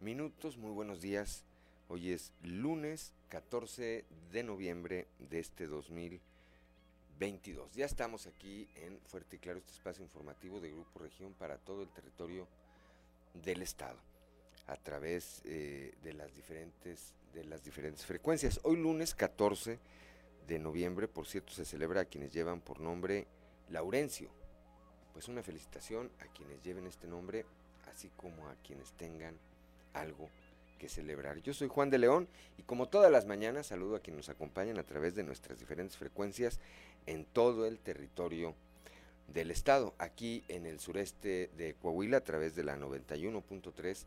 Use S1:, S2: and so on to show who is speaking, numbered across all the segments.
S1: minutos. Muy buenos días. Hoy es lunes 14 de noviembre de este 2022. Ya estamos aquí en Fuerte y Claro, este espacio informativo de Grupo Región para todo el territorio del estado a través eh, de las diferentes de las diferentes frecuencias. Hoy lunes 14 de noviembre, por cierto, se celebra a quienes llevan por nombre Laurencio pues una felicitación a quienes lleven este nombre, así como a quienes tengan algo que celebrar. Yo soy Juan de León y como todas las mañanas saludo a quienes nos acompañan a través de nuestras diferentes frecuencias en todo el territorio del estado, aquí en el sureste de Coahuila a través de la 91.3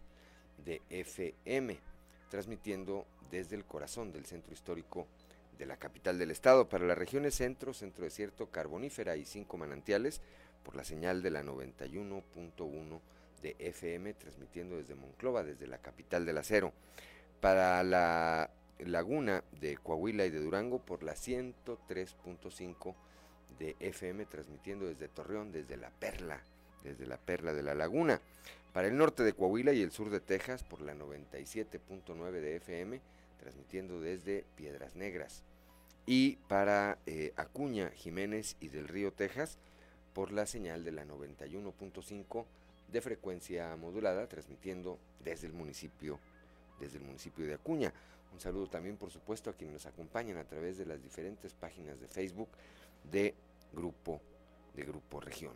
S1: de FM, transmitiendo desde el corazón del centro histórico de la capital del estado para las regiones centro, centro desierto, carbonífera y cinco manantiales por la señal de la 91.1 de FM, transmitiendo desde Monclova, desde la capital del acero. Para la laguna de Coahuila y de Durango, por la 103.5 de FM, transmitiendo desde Torreón, desde la Perla, desde la Perla de la Laguna. Para el norte de Coahuila y el sur de Texas, por la 97.9 de FM, transmitiendo desde Piedras Negras. Y para eh, Acuña, Jiménez y del Río, Texas, por la señal de la 91.5 de frecuencia modulada, transmitiendo desde el municipio, desde el municipio de Acuña. Un saludo también, por supuesto, a quienes nos acompañan a través de las diferentes páginas de Facebook de Grupo, de Grupo Región.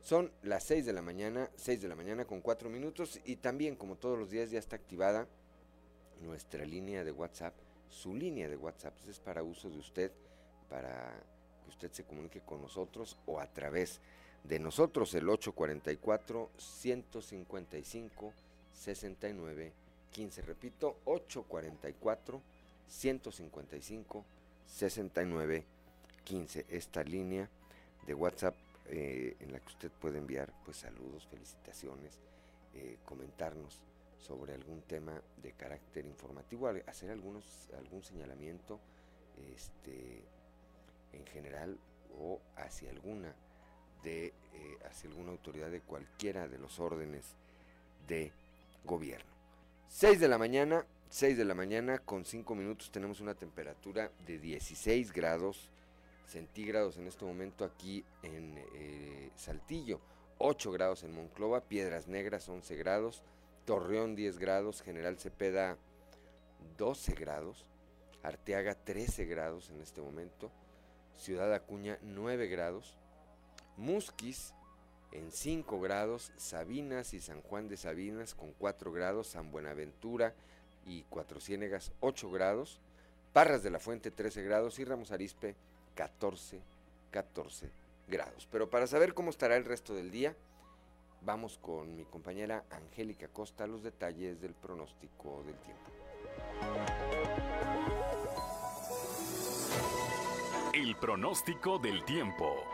S1: Son las 6 de la mañana, 6 de la mañana con 4 minutos y también, como todos los días, ya está activada nuestra línea de WhatsApp. Su línea de WhatsApp es para uso de usted, para que usted se comunique con nosotros o a través de nosotros, el 844-155-6915. Repito, 844-155-6915. Esta línea de WhatsApp eh, en la que usted puede enviar pues saludos, felicitaciones, eh, comentarnos sobre algún tema de carácter informativo, hacer algunos, algún señalamiento este, en general o hacia alguna de eh, hacia alguna autoridad de cualquiera de los órdenes de gobierno. 6 de la mañana, 6 de la mañana con 5 minutos tenemos una temperatura de 16 grados centígrados en este momento aquí en eh, Saltillo, 8 grados en Monclova, Piedras Negras 11 grados, Torreón 10 grados, General Cepeda 12 grados, Arteaga 13 grados en este momento, Ciudad Acuña 9 grados, Musquis en 5 grados, Sabinas y San Juan de Sabinas con 4 grados, San Buenaventura y Cuatro Ciénegas 8 grados, Parras de la Fuente 13 grados y Ramos Arispe 14, 14 grados. Pero para saber cómo estará el resto del día, vamos con mi compañera Angélica Costa los detalles del pronóstico del tiempo.
S2: El pronóstico del tiempo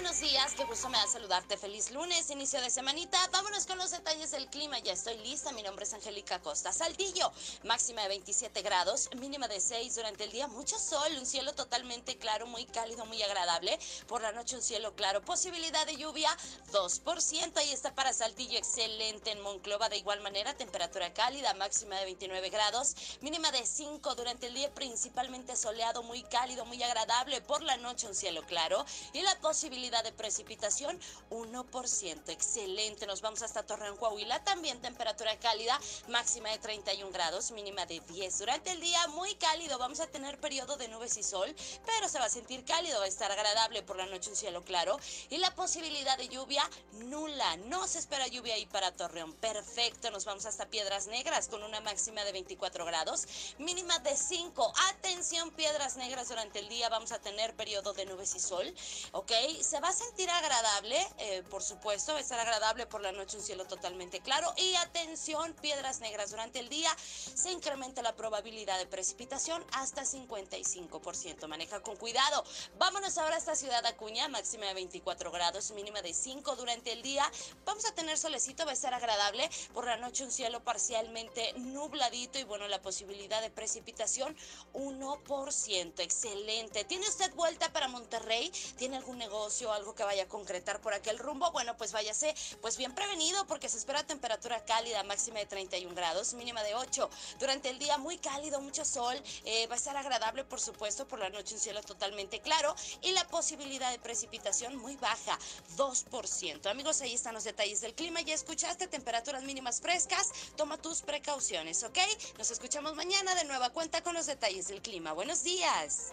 S3: Buenos días. Qué gusto me da saludarte. Feliz lunes, inicio de semanita. Vámonos con los detalles del clima. Ya estoy lista. Mi nombre es Angélica Costa. Saltillo, máxima de 27 grados, mínima de 6 durante el día. Mucho sol, un cielo totalmente claro, muy cálido, muy agradable. Por la noche un cielo claro. Posibilidad de lluvia, 2%. Ahí está para Saltillo, excelente. En Monclova, de igual manera, temperatura cálida, máxima de 29 grados, mínima de 5 durante el día, principalmente soleado, muy cálido, muy agradable. Por la noche un cielo claro. y la posibilidad de precipitación 1%. Excelente, nos vamos hasta Torreón, Coahuila, también temperatura cálida, máxima de 31 grados, mínima de 10. Durante el día muy cálido, vamos a tener periodo de nubes y sol, pero se va a sentir cálido, va a estar agradable por la noche un cielo claro y la posibilidad de lluvia nula. No se espera lluvia ahí para Torreón. Perfecto, nos vamos hasta Piedras Negras con una máxima de 24 grados, mínima de 5. Atención, Piedras Negras, durante el día vamos a tener periodo de nubes y sol, ¿ok? Se va a sentir agradable, eh, por supuesto, va a estar agradable por la noche un cielo totalmente claro y atención, Piedras Negras, durante el día se incrementa la probabilidad de precipitación hasta 55%. Maneja con cuidado. Vámonos ahora a esta ciudad Acuña, máxima de 24 grados, mínima de 5 durante el día. Vamos a tener solecito, va a estar agradable. Por la noche un cielo parcialmente nubladito y bueno, la posibilidad de precipitación 1%. Excelente. ¿Tiene usted vuelta para Monterrey? ¿Tiene algún negocio, algo que vaya a concretar por aquel rumbo? Bueno, pues váyase pues bien prevenido porque se espera temperatura cálida, máxima de 31 grados, mínima de 8. Durante el día muy cálido, mucho sol, eh, va a estar agradable por supuesto, por la noche un cielo totalmente claro y la posibilidad de precipitación muy baja, 2%. Amigos, ahí están los detalles del clima. Ya escuchaste temperaturas mínimas frescas. Toma tus precauciones, ¿ok? Nos escuchamos mañana de nueva cuenta con los detalles del clima. Buenos días.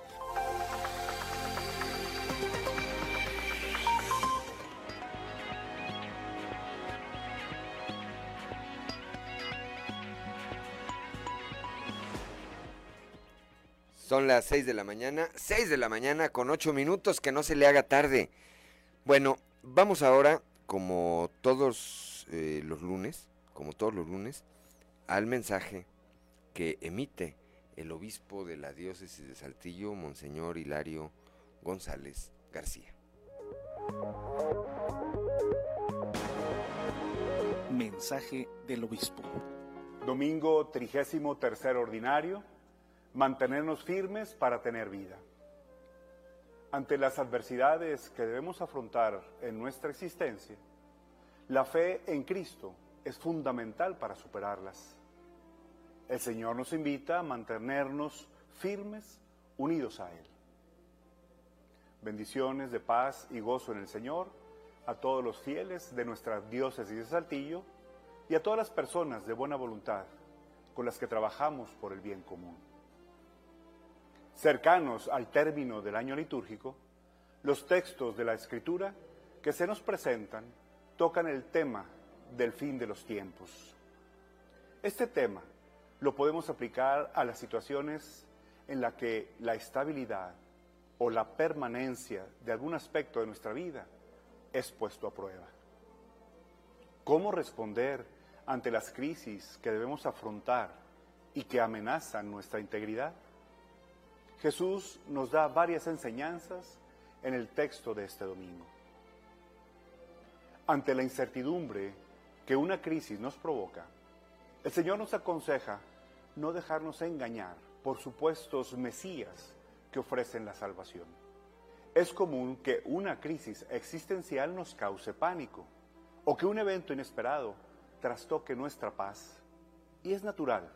S1: Son las 6 de la mañana, 6 de la mañana con 8 minutos, que no se le haga tarde. Bueno, vamos ahora, como todos eh, los lunes, como todos los lunes, al mensaje que emite el obispo de la diócesis de Saltillo, Monseñor Hilario González García.
S4: Mensaje del obispo.
S5: Domingo trigésimo tercer ordinario mantenernos firmes para tener vida. Ante las adversidades que debemos afrontar en nuestra existencia, la fe en Cristo es fundamental para superarlas. El Señor nos invita a mantenernos firmes, unidos a Él. Bendiciones de paz y gozo en el Señor a todos los fieles de nuestra diócesis de Saltillo y a todas las personas de buena voluntad con las que trabajamos por el bien común cercanos al término del año litúrgico, los textos de la Escritura que se nos presentan tocan el tema del fin de los tiempos. Este tema lo podemos aplicar a las situaciones en las que la estabilidad o la permanencia de algún aspecto de nuestra vida es puesto a prueba. ¿Cómo responder ante las crisis que debemos afrontar y que amenazan nuestra integridad? Jesús nos da varias enseñanzas en el texto de este domingo. Ante la incertidumbre que una crisis nos provoca, el Señor nos aconseja no dejarnos engañar por supuestos mesías que ofrecen la salvación. Es común que una crisis existencial nos cause pánico o que un evento inesperado trastoque nuestra paz. Y es natural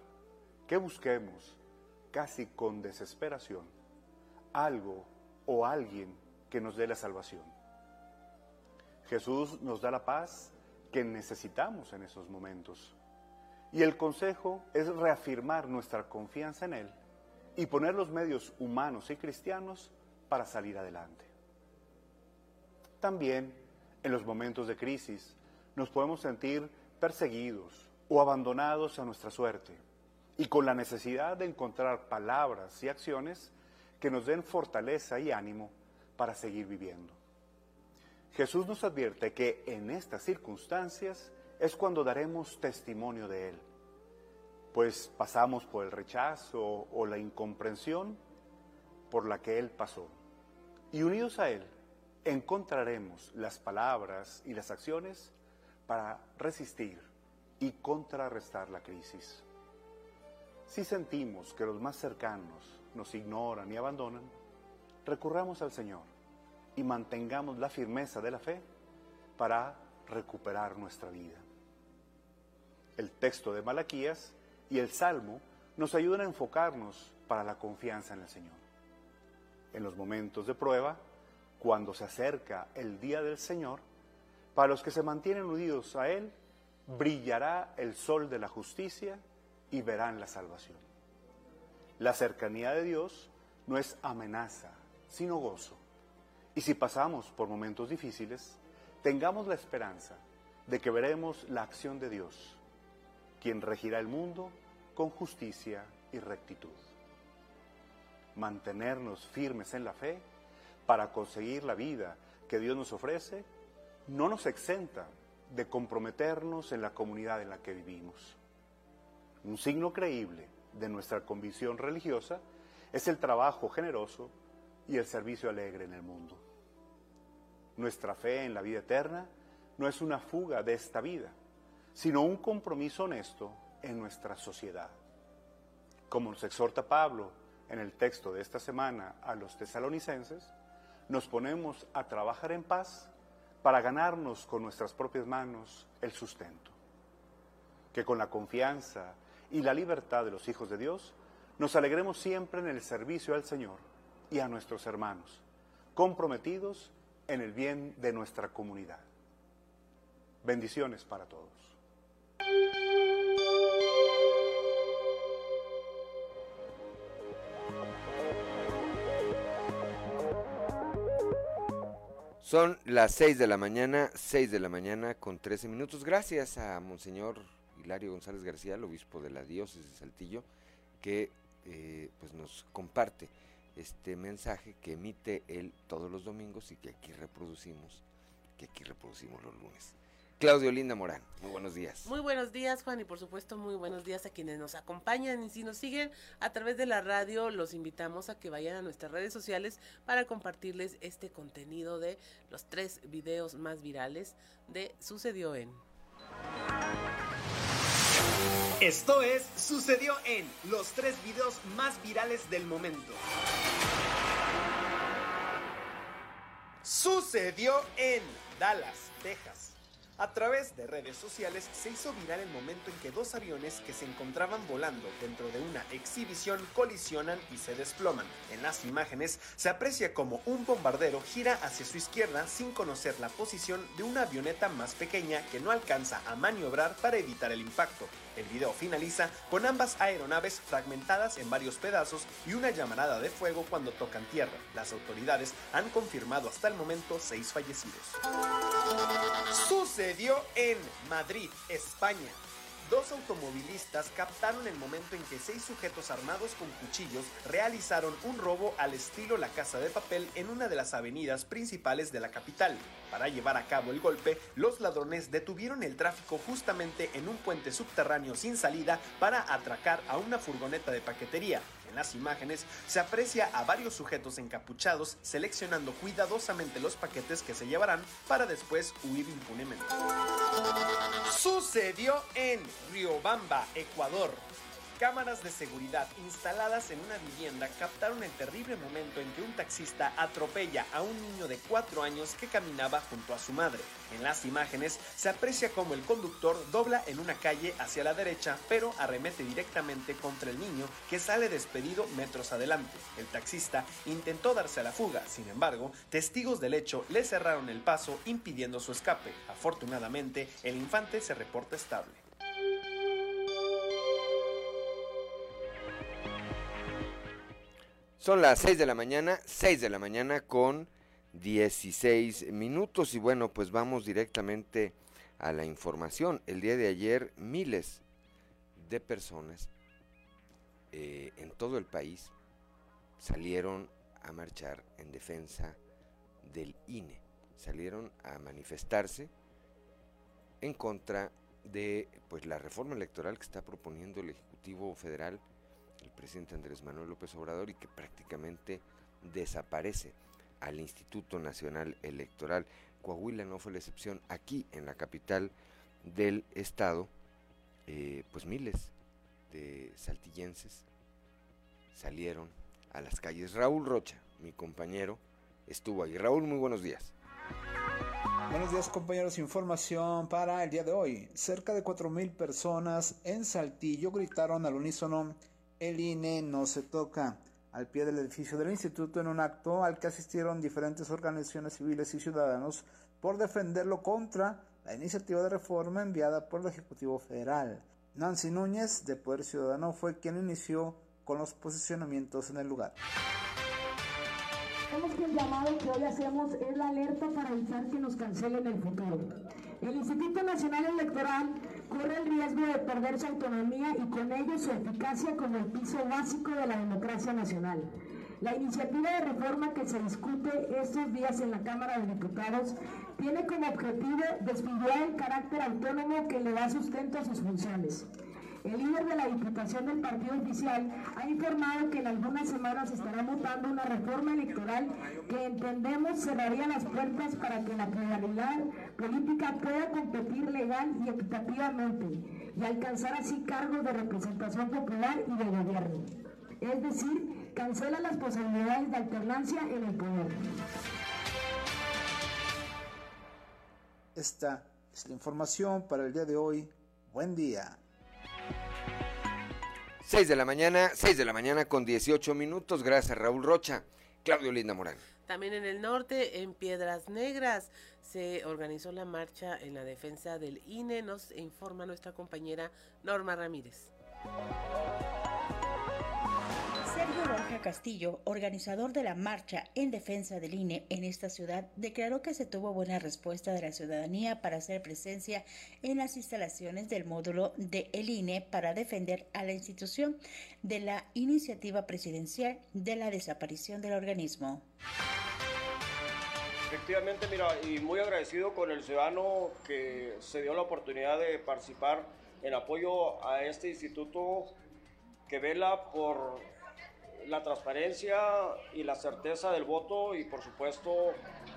S5: que busquemos casi con desesperación, algo o alguien que nos dé la salvación. Jesús nos da la paz que necesitamos en esos momentos. Y el consejo es reafirmar nuestra confianza en Él y poner los medios humanos y cristianos para salir adelante. También en los momentos de crisis nos podemos sentir perseguidos o abandonados a nuestra suerte y con la necesidad de encontrar palabras y acciones que nos den fortaleza y ánimo para seguir viviendo. Jesús nos advierte que en estas circunstancias es cuando daremos testimonio de Él, pues pasamos por el rechazo o la incomprensión por la que Él pasó. Y unidos a Él encontraremos las palabras y las acciones para resistir y contrarrestar la crisis. Si sentimos que los más cercanos nos ignoran y abandonan, recurramos al Señor y mantengamos la firmeza de la fe para recuperar nuestra vida. El texto de Malaquías y el Salmo nos ayudan a enfocarnos para la confianza en el Señor. En los momentos de prueba, cuando se acerca el día del Señor, para los que se mantienen unidos a Él, brillará el sol de la justicia y verán la salvación. La cercanía de Dios no es amenaza, sino gozo. Y si pasamos por momentos difíciles, tengamos la esperanza de que veremos la acción de Dios, quien regirá el mundo con justicia y rectitud. Mantenernos firmes en la fe para conseguir la vida que Dios nos ofrece no nos exenta de comprometernos en la comunidad en la que vivimos. Un signo creíble de nuestra convicción religiosa es el trabajo generoso y el servicio alegre en el mundo. Nuestra fe en la vida eterna no es una fuga de esta vida, sino un compromiso honesto en nuestra sociedad. Como nos exhorta Pablo en el texto de esta semana a los tesalonicenses, nos ponemos a trabajar en paz para ganarnos con nuestras propias manos el sustento. Que con la confianza y la libertad de los hijos de Dios, nos alegremos siempre en el servicio al Señor y a nuestros hermanos, comprometidos en el bien de nuestra comunidad. Bendiciones para todos.
S1: Son las 6 de la mañana, 6 de la mañana con 13 minutos. Gracias a Monseñor Hilario González García, el obispo de la diócesis de Saltillo, que eh, pues nos comparte este mensaje que emite él todos los domingos y que aquí reproducimos, que aquí reproducimos los lunes. Claudio Linda Morán, muy buenos días.
S6: Muy buenos días, Juan, y por supuesto muy buenos días a quienes nos acompañan y si nos siguen a través de la radio, los invitamos a que vayan a nuestras redes sociales para compartirles este contenido de los tres videos más virales de Sucedió en.
S7: Esto es Sucedió en los tres videos más virales del momento. Sucedió en Dallas, Texas. A través de redes sociales se hizo viral el momento en que dos aviones que se encontraban volando dentro de una exhibición colisionan y se desploman. En las imágenes se aprecia como un bombardero gira hacia su izquierda sin conocer la posición de una avioneta más pequeña que no alcanza a maniobrar para evitar el impacto. El video finaliza con ambas aeronaves fragmentadas en varios pedazos y una llamarada de fuego cuando tocan tierra. Las autoridades han confirmado hasta el momento seis fallecidos. Sucedió en Madrid, España. Dos automovilistas captaron el momento en que seis sujetos armados con cuchillos realizaron un robo al estilo La Casa de Papel en una de las avenidas principales de la capital. Para llevar a cabo el golpe, los ladrones detuvieron el tráfico justamente en un puente subterráneo sin salida para atracar a una furgoneta de paquetería. En las imágenes se aprecia a varios sujetos encapuchados seleccionando cuidadosamente los paquetes que se llevarán para después huir impunemente. Sucedió en Riobamba, Ecuador. Cámaras de seguridad instaladas en una vivienda captaron el terrible momento en que un taxista atropella a un niño de 4 años que caminaba junto a su madre. En las imágenes se aprecia cómo el conductor dobla en una calle hacia la derecha, pero arremete directamente contra el niño que sale despedido metros adelante. El taxista intentó darse a la fuga, sin embargo, testigos del hecho le cerraron el paso impidiendo su escape. Afortunadamente, el infante se reporta estable.
S1: Son las 6 de la mañana, 6 de la mañana con 16 minutos y bueno, pues vamos directamente a la información. El día de ayer miles de personas eh, en todo el país salieron a marchar en defensa del INE, salieron a manifestarse en contra de pues la reforma electoral que está proponiendo el Ejecutivo Federal el presidente Andrés Manuel López Obrador y que prácticamente desaparece al Instituto Nacional Electoral. Coahuila no fue la excepción. Aquí, en la capital del estado, eh, pues miles de saltillenses salieron a las calles. Raúl Rocha, mi compañero, estuvo ahí. Raúl, muy buenos días.
S8: Buenos días compañeros, información para el día de hoy. Cerca de 4.000 personas en Saltillo gritaron al unísono el INE no se toca. al pie del edificio del instituto en un acto al que asistieron diferentes organizaciones civiles y ciudadanos por defenderlo contra la iniciativa de reforma enviada por el Ejecutivo Federal. Nancy Núñez, de Poder Ciudadano, fue quien inició con los posicionamientos en el lugar.
S9: que el llamado que hoy hacemos es la alerta para evitar que nos cancelen el futuro. El Instituto Nacional Electoral corre el riesgo de perder su autonomía y con ello su eficacia como el piso básico de la democracia nacional. La iniciativa de reforma que se discute estos días en la Cámara de Diputados tiene como objetivo desfigurar el carácter autónomo que le da sustento a sus funciones. El líder de la Diputación del Partido Oficial ha informado que en algunas semanas estará votando una reforma electoral que entendemos cerraría las puertas para que la pluralidad política pueda competir legal y equitativamente y alcanzar así cargos de representación popular y de gobierno. Es decir, cancela las posibilidades de alternancia en el poder.
S8: Esta es la información para el día de hoy. Buen día.
S1: 6 de la mañana, 6 de la mañana con 18 minutos. Gracias, Raúl Rocha. Claudio Linda Morán.
S6: También en el norte, en Piedras Negras, se organizó la marcha en la defensa del INE. Nos informa nuestra compañera Norma Ramírez.
S10: Borja Castillo, organizador de la marcha en defensa del INE en esta ciudad, declaró que se tuvo buena respuesta de la ciudadanía para hacer presencia en las instalaciones del módulo de el INE para defender a la institución de la iniciativa presidencial de la desaparición del organismo.
S11: Efectivamente, mira, y muy agradecido con el ciudadano que se dio la oportunidad de participar en apoyo a este instituto que vela por la transparencia y la certeza del voto y por supuesto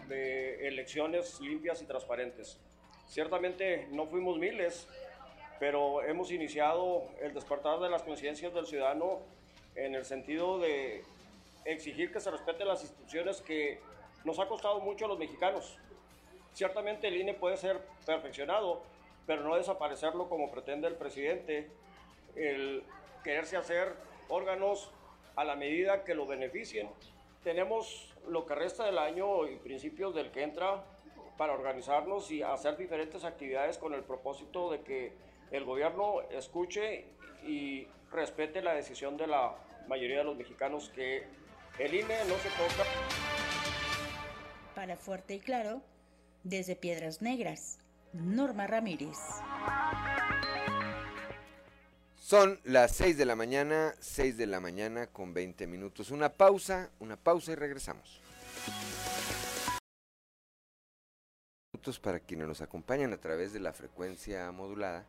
S11: de elecciones limpias y transparentes. Ciertamente no fuimos miles, pero hemos iniciado el despertar de las conciencias del ciudadano en el sentido de exigir que se respeten las instituciones que nos ha costado mucho a los mexicanos. Ciertamente el INE puede ser perfeccionado, pero no desaparecerlo como pretende el presidente, el quererse hacer órganos a la medida que lo beneficien. Tenemos lo que resta del año y principios del que entra para organizarnos y hacer diferentes actividades con el propósito de que el gobierno escuche y respete la decisión de la mayoría de los mexicanos que el INE no se toca.
S10: Para Fuerte y Claro, desde Piedras Negras, Norma Ramírez.
S1: Son las 6 de la mañana, 6 de la mañana con 20 minutos. Una pausa, una pausa y regresamos. Minutos para quienes nos acompañan a través de la frecuencia modulada.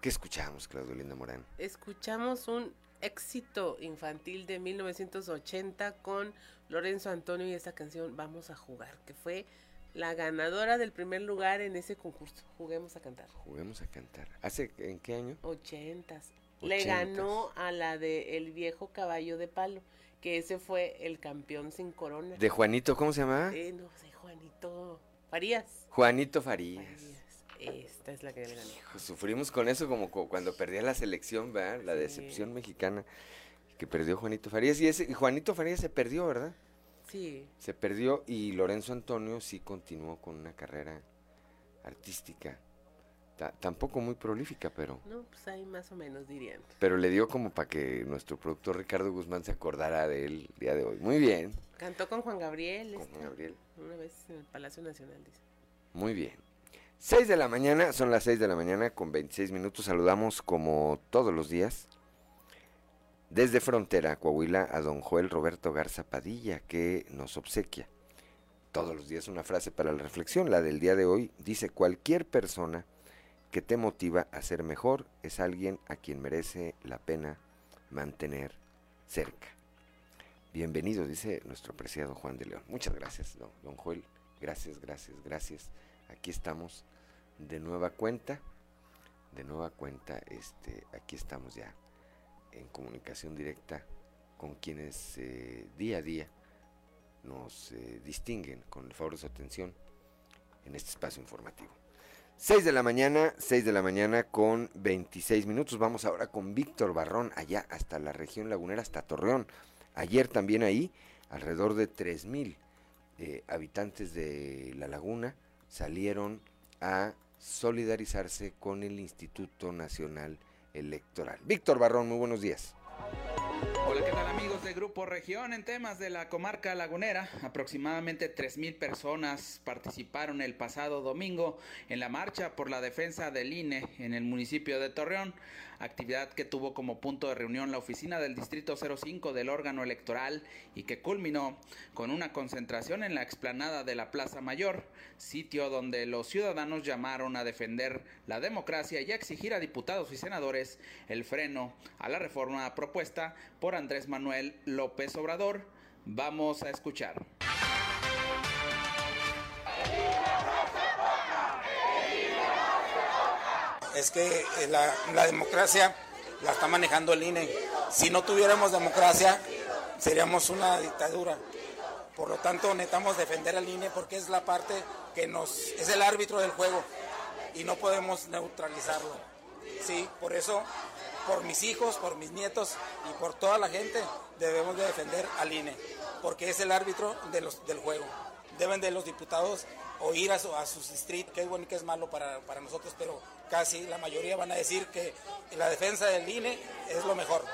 S1: ¿Qué escuchamos, Claudio Linda Morán?
S6: Escuchamos un éxito infantil de 1980 con Lorenzo Antonio y esta canción Vamos a jugar, que fue la ganadora del primer lugar en ese concurso. Juguemos a cantar.
S1: Juguemos a cantar. ¿Hace en qué año?
S6: Ochentas. Le ganó a la de El viejo caballo de palo, que ese fue el campeón sin corona.
S1: ¿De Juanito, cómo se llamaba?
S6: Eh, no sé, Juanito Farías.
S1: Juanito Farías.
S6: Esta es la que le gané.
S1: sufrimos con eso como cuando perdía la selección, ¿verdad? La decepción mexicana que perdió Juanito Farías. Y, ese, y Juanito Farías se perdió, ¿verdad? Se perdió y Lorenzo Antonio sí continuó con una carrera artística. tampoco muy prolífica, pero...
S6: No, pues ahí más o menos dirían.
S1: Pero le dio como para que nuestro productor Ricardo Guzmán se acordara de él el día de hoy. Muy bien.
S6: Cantó con Juan Gabriel.
S1: Con Juan Gabriel.
S6: Una vez en el Palacio Nacional, dice.
S1: Muy bien. 6 de la mañana, son las 6 de la mañana con 26 minutos. Saludamos como todos los días desde Frontera, Coahuila, a don Joel Roberto Garza Padilla, que nos obsequia todos los días una frase para la reflexión. La del día de hoy dice, cualquier persona que te motiva a ser mejor es alguien a quien merece la pena mantener cerca. Bienvenido, dice nuestro apreciado Juan de León. Muchas gracias, don, don Joel. Gracias, gracias, gracias. Aquí estamos de nueva cuenta. De nueva cuenta, este, aquí estamos ya en comunicación directa con quienes eh, día a día nos eh, distinguen con el favor de su atención en este espacio informativo. 6 de la mañana, 6 de la mañana con 26 minutos. Vamos ahora con Víctor Barrón, allá hasta la región lagunera, hasta Torreón. Ayer también ahí, alrededor de 3.000 eh, habitantes de La Laguna salieron a solidarizarse con el Instituto Nacional Electoral. Víctor Barrón, muy buenos días.
S12: Hola, ¿qué tal amigos de Grupo Región? En temas de la comarca lagunera, aproximadamente 3.000 personas participaron el pasado domingo en la marcha por la defensa del INE en el municipio de Torreón actividad que tuvo como punto de reunión la oficina del Distrito 05 del órgano electoral y que culminó con una concentración en la explanada de la Plaza Mayor, sitio donde los ciudadanos llamaron a defender la democracia y a exigir a diputados y senadores el freno a la reforma propuesta por Andrés Manuel López Obrador. Vamos a escuchar.
S13: Es que eh, la, democracia la está manejando el INE. Si no tuviéramos democracia, seríamos una dictadura. Por lo tanto, necesitamos defender al INE porque es la parte que nos es el árbitro del juego y no podemos neutralizarlo. Sí, por eso, por mis hijos, por mis nietos y por toda la gente, debemos de defender al INE, porque es el árbitro de los, del juego. Deben de los diputados oír a, a sus distritos, que es bueno y que es malo para, para nosotros, pero casi la mayoría van a decir que la defensa del INE es lo mejor.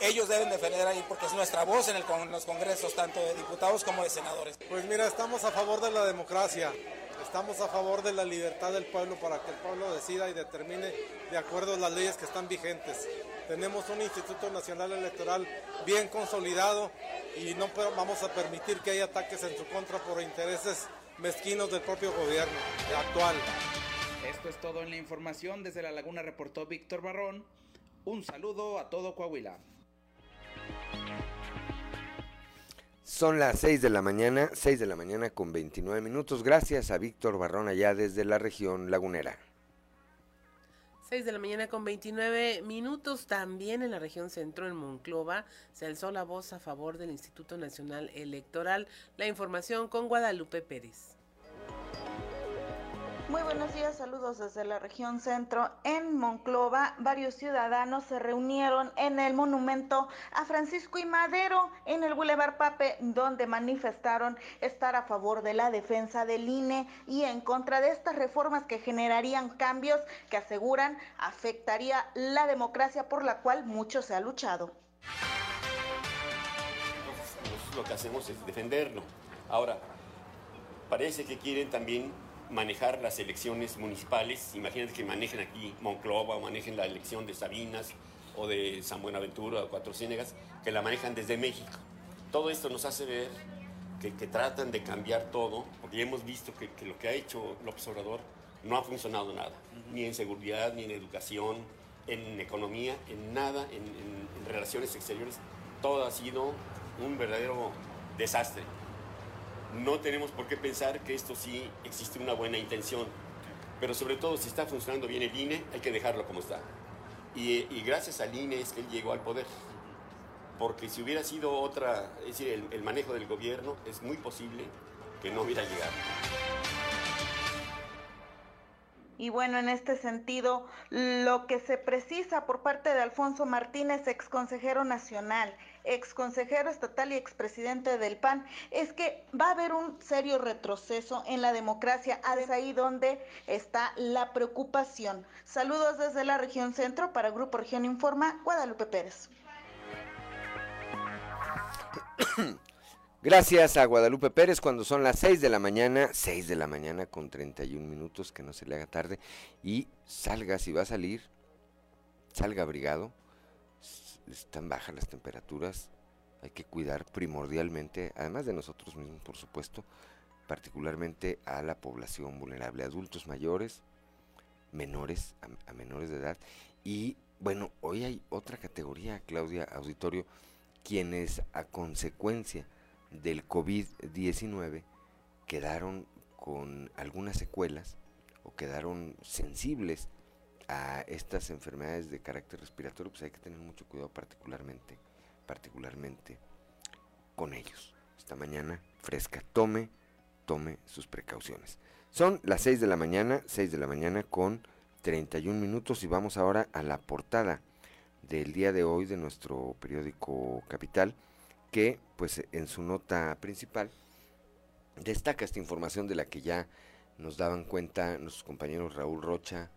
S13: Ellos deben defender ahí porque es nuestra voz en, el, los congresos, tanto de diputados como de senadores.
S14: Pues mira, estamos a favor de la democracia, estamos a favor de la libertad del pueblo para que el pueblo decida y determine de acuerdo a las leyes que están vigentes. Tenemos un Instituto Nacional Electoral bien consolidado y no vamos a permitir que haya ataques en su contra por intereses mezquinos del propio gobierno actual.
S12: Esto es todo en la información. Desde La Laguna reportó Víctor Barrón. Un saludo a todo Coahuila.
S1: Son las 6 de la mañana, 6 de la mañana con 29 minutos. Gracias a Víctor Barrón allá desde la región lagunera.
S6: 6 de la mañana con 29 minutos. También en la región centro, en Monclova, se alzó la voz a favor del Instituto Nacional Electoral. La información con Guadalupe Pérez.
S15: Muy buenos días, saludos desde la región centro. En Monclova, varios ciudadanos se reunieron en el monumento a Francisco y Madero en el Boulevard Pape, donde manifestaron estar a favor de la defensa del INE y en contra de estas reformas que generarían cambios que aseguran afectaría la democracia por la cual mucho se ha luchado.
S16: Lo que hacemos es defenderlo. Ahora, parece que quieren también manejar las elecciones municipales. Imagínate que manejen aquí Monclova o manejen la elección de Sabinas o de San Buenaventura o Cuatro Ciénegas, que la manejan desde México. Todo esto nos hace ver que, tratan de cambiar todo, porque ya hemos visto que, lo que ha hecho López Obrador no ha funcionado nada, ni en seguridad, ni en educación, en economía, en nada, en relaciones exteriores. Todo ha sido un verdadero desastre no tenemos por qué pensar que esto sí existe una buena intención. Pero sobre todo, si está funcionando bien el INE, hay que dejarlo como está. Y, gracias al INE es que él llegó al poder. Porque si hubiera sido otra, es decir, el, el manejo del gobierno, es muy posible que no hubiera llegado.
S15: Y bueno, en este sentido, lo que se precisa por parte de Alfonso Martínez, ex consejero nacional, ex consejero estatal y expresidente del PAN, es que va a haber un serio retroceso en la democracia. Es ahí donde está la preocupación. Saludos desde la región centro para Grupo Región Informa, Guadalupe Pérez.
S1: Gracias a Guadalupe Pérez cuando son las 6 de la mañana, 6 de la mañana con 31 minutos, que no se le haga tarde, y salga, si va a salir, salga abrigado, están bajas las temperaturas, hay que cuidar primordialmente, además de nosotros mismos, por supuesto, particularmente a la población vulnerable, adultos mayores, menores, a, a menores de edad, y bueno, hoy hay otra categoría, Claudia Auditorio, quienes a consecuencia del COVID-19 quedaron con algunas secuelas o quedaron sensibles a estas enfermedades de carácter respiratorio, pues hay que tener mucho cuidado particularmente, particularmente con ellos. Esta mañana fresca, tome, tome sus precauciones. Son las 6 de la mañana, 6 de la mañana con 31 minutos y vamos ahora a la portada del día de hoy de nuestro periódico Capital que pues en su nota principal destaca esta información de la que ya nos daban cuenta nuestros compañeros Raúl Rocha,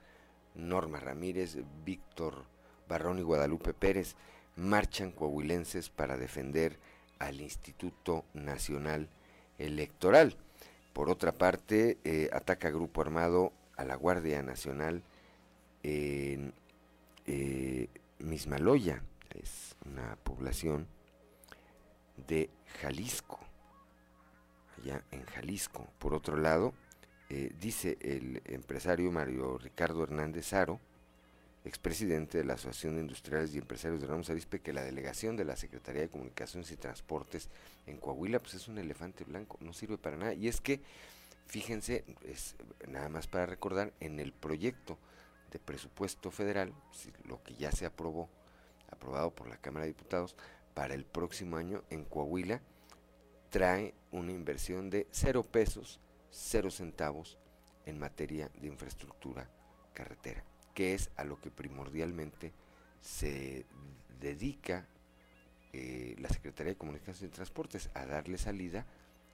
S1: Norma Ramírez, Víctor Barrón y Guadalupe Pérez, marchan coahuilenses para defender al Instituto Nacional Electoral. Por otra parte, eh, ataca Grupo Armado a la Guardia Nacional en eh, Mismaloya, es una población de Jalisco, allá en Jalisco. Por otro lado, eh, dice el empresario Mario Ricardo Hernández Aro, expresidente de la Asociación de Industriales y Empresarios de Ramos Arispe, que la delegación de la Secretaría de Comunicaciones y Transportes en Coahuila, pues es un elefante blanco, no sirve para nada. Y es que, fíjense, es nada más para recordar, en el proyecto de presupuesto federal, lo que ya se aprobó, aprobado por la Cámara de Diputados, para el próximo año en Coahuila, trae una inversión de cero pesos, cero centavos en materia de infraestructura carretera que es a lo que primordialmente se dedica eh, la Secretaría de Comunicaciones y Transportes, a darle salida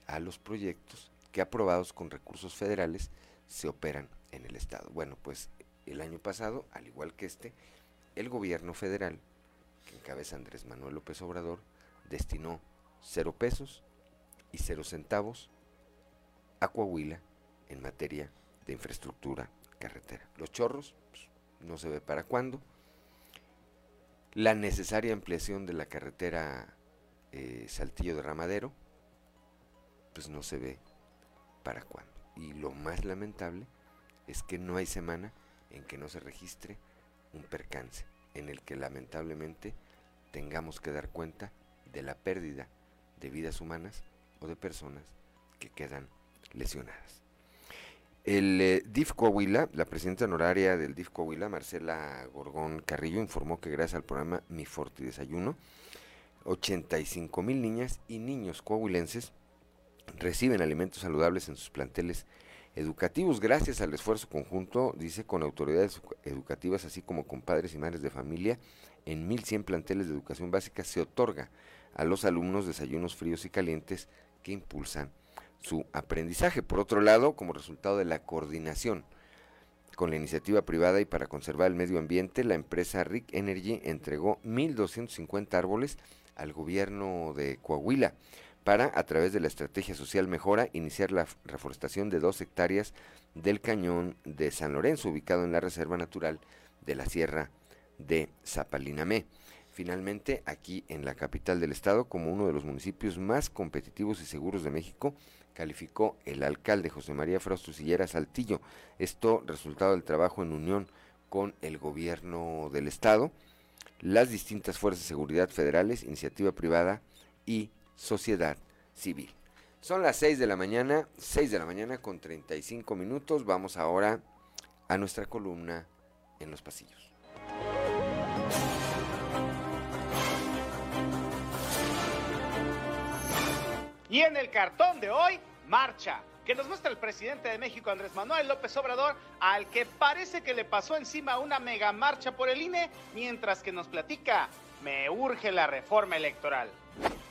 S1: a los proyectos que aprobados con recursos federales se operan en el Estado. Bueno, pues el año pasado, al igual que este, el gobierno federal, que encabeza Andrés Manuel López Obrador, destinó cero pesos y cero centavos a en materia de infraestructura carretera. Los chorros, pues, no se ve para cuándo. La necesaria ampliación de la carretera eh, Saltillo de Ramadero, pues no se ve para cuándo. Y lo más lamentable es que no hay semana en que no se registre un percance, en el que lamentablemente tengamos que dar cuenta de la pérdida de vidas humanas o de personas que quedan lesionadas. El eh, DIF Coahuila, la presidenta honoraria del DIF Coahuila, Marcela Gorgón Carrillo, informó que gracias al programa Mi Forti Desayuno, 85 mil niñas y niños coahuilenses reciben alimentos saludables en sus planteles educativos gracias al esfuerzo conjunto, dice, con autoridades educativas, así como con padres y madres de familia, en 1.100 planteles de educación básica se otorga a los alumnos desayunos fríos y calientes que impulsan su aprendizaje. Por otro lado, como resultado de la coordinación con la iniciativa privada y para conservar el medio ambiente, la empresa Rick Energy entregó 1.250 árboles al gobierno de Coahuila para, a través de la estrategia social Mejora, iniciar la reforestación de dos hectáreas del cañón de San Lorenzo, ubicado en la Reserva Natural de la Sierra de Zapalinamé. Finalmente, aquí en la capital del estado, como uno de los municipios más competitivos y seguros de México, calificó el alcalde José María Frausto Sillera Saltillo. Esto resultado del trabajo en unión con el gobierno del estado, las distintas fuerzas de seguridad federales, iniciativa privada y sociedad civil. Son las 6 de la mañana, 6 de la mañana con 35 minutos. Vamos ahora a nuestra columna en los pasillos.
S17: Y en el cartón de hoy, marcha, que nos muestra el presidente de México, Andrés Manuel López Obrador, al que parece que le pasó encima una mega marcha por el INE, mientras que nos platica, me urge la reforma electoral.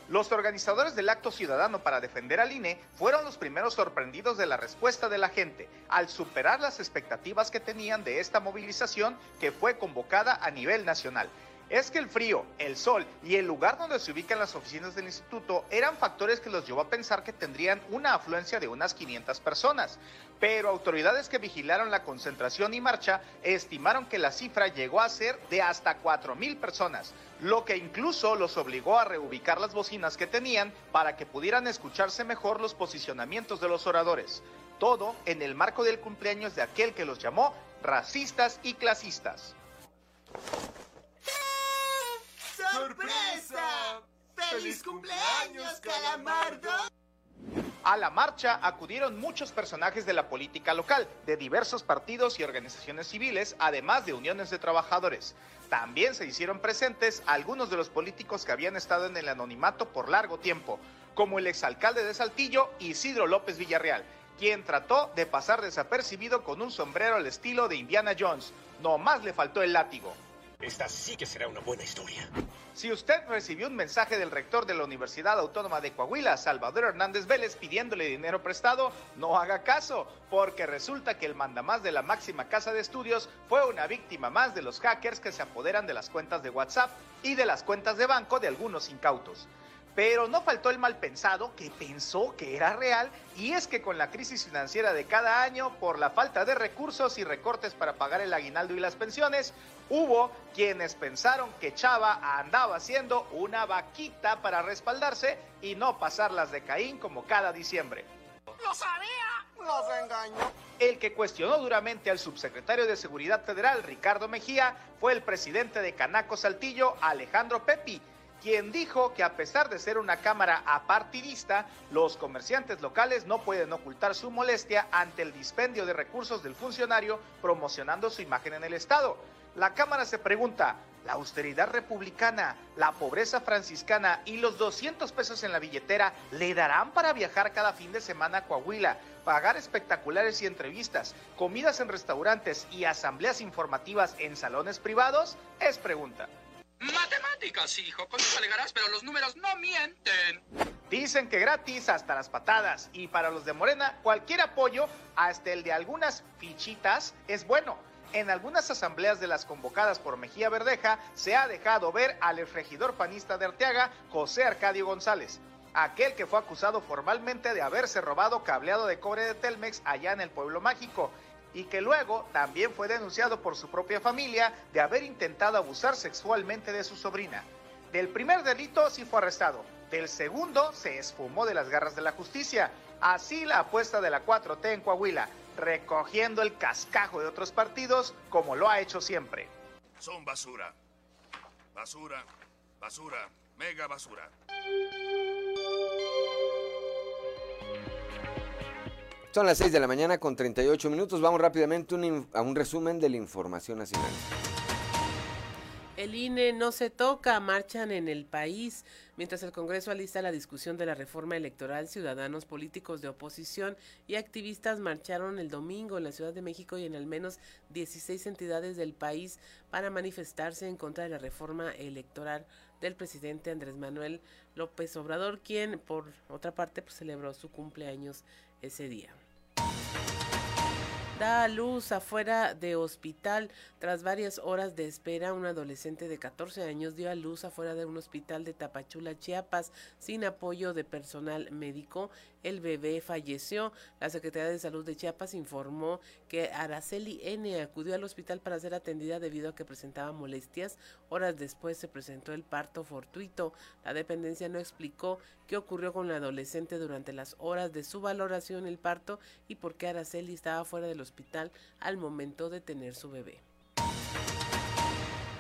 S17: Los organizadores del acto ciudadano para defender al INE fueron los primeros sorprendidos de la respuesta de la gente, al superar las expectativas que tenían de esta movilización que fue convocada a nivel nacional es que el frío, el sol y el lugar donde se ubican las oficinas del instituto eran factores que los llevó a pensar que tendrían una afluencia de unas 500 personas. Pero autoridades que vigilaron la concentración y marcha estimaron que la cifra llegó a ser de hasta 4.000 personas, lo que incluso los obligó a reubicar las bocinas que tenían para que pudieran escucharse mejor los posicionamientos de los oradores. Todo en el marco del cumpleaños de aquel que los llamó racistas y clasistas.
S18: ¡Sorpresa! ¡Feliz cumpleaños, Calamardo!
S17: A la marcha acudieron muchos personajes de la política local, de diversos partidos y organizaciones civiles, además de uniones de trabajadores. También se hicieron presentes algunos de los políticos que habían estado en el anonimato por largo tiempo, como el exalcalde de Saltillo, Isidro López Villarreal, quien trató de pasar desapercibido con un sombrero al estilo de Indiana Jones. No más le faltó el látigo.
S19: Esta sí que será una buena historia.
S17: Si usted recibió un mensaje del rector de la Universidad Autónoma de Coahuila, Salvador Hernández Vélez, pidiéndole dinero prestado, no haga caso, porque resulta que el mandamás de la máxima casa de estudios fue una víctima más de los hackers que se apoderan de las cuentas de WhatsApp y de las cuentas de banco de algunos incautos. Pero no faltó el mal pensado que pensó que era real y es que con la crisis financiera de cada año, por la falta de recursos y recortes para pagar el aguinaldo y las pensiones, hubo quienes pensaron que Chava andaba haciendo una vaquita para respaldarse y no pasarlas de Caín como cada diciembre.
S18: ¡Lo sabía! ¡Nos engañó!
S17: El que cuestionó duramente al subsecretario de Seguridad Federal, Ricardo Mejía, fue el presidente de Canaco Saltillo, Alejandro Pepi, quien dijo que a pesar de ser una cámara apartidista, los comerciantes locales no pueden ocultar su molestia ante el dispendio de recursos del funcionario promocionando su imagen en el Estado. La Cámara se pregunta, ¿la austeridad republicana, la pobreza franciscana y los 200 pesos en la billetera le darán para viajar cada fin de semana a Coahuila, pagar espectaculares y entrevistas, comidas en restaurantes y asambleas informativas en salones privados? Es pregunta.
S19: Matemáticas, hijo, con eso alegarás, pero los números no mienten.
S17: Dicen que gratis hasta las patadas y para los de Morena cualquier apoyo, hasta el de algunas fichitas, es bueno. En algunas asambleas de las convocadas por Mejía Verdeja se ha dejado ver al regidor panista de Arteaga, José Arcadio González, aquel que fue acusado formalmente de haberse robado cableado de cobre de Telmex allá en el pueblo mágico y que luego también fue denunciado por su propia familia de haber intentado abusar sexualmente de su sobrina. Del primer delito sí fue arrestado, del segundo se esfumó de las garras de la justicia. Así la apuesta de la 4T en Coahuila, recogiendo el cascajo de otros partidos como lo ha hecho siempre.
S19: Son basura. Basura, basura, mega basura.
S1: Son las 6 de la mañana con 38 minutos. Vamos rápidamente a un resumen de la información nacional.
S6: El INE no se toca, marchan en el país. Mientras el Congreso alista la discusión de la reforma electoral, ciudadanos políticos de oposición y activistas marcharon el domingo en la Ciudad de México y en al menos 16 entidades del país para manifestarse en contra de la reforma electoral del presidente Andrés Manuel López Obrador, quien por otra parte pues, celebró su cumpleaños ese día da a luz afuera de hospital. Tras varias horas de espera, un adolescente de 14 años dio a luz afuera de un hospital de Tapachula, Chiapas, sin apoyo de personal médico. El bebé falleció. La Secretaría de Salud de Chiapas informó que Araceli N acudió al hospital para ser atendida debido a que presentaba molestias. Horas después se presentó el parto fortuito. La dependencia no explicó qué ocurrió con la adolescente durante las horas de su valoración el parto y por qué Araceli estaba fuera del hospital al momento de tener su bebé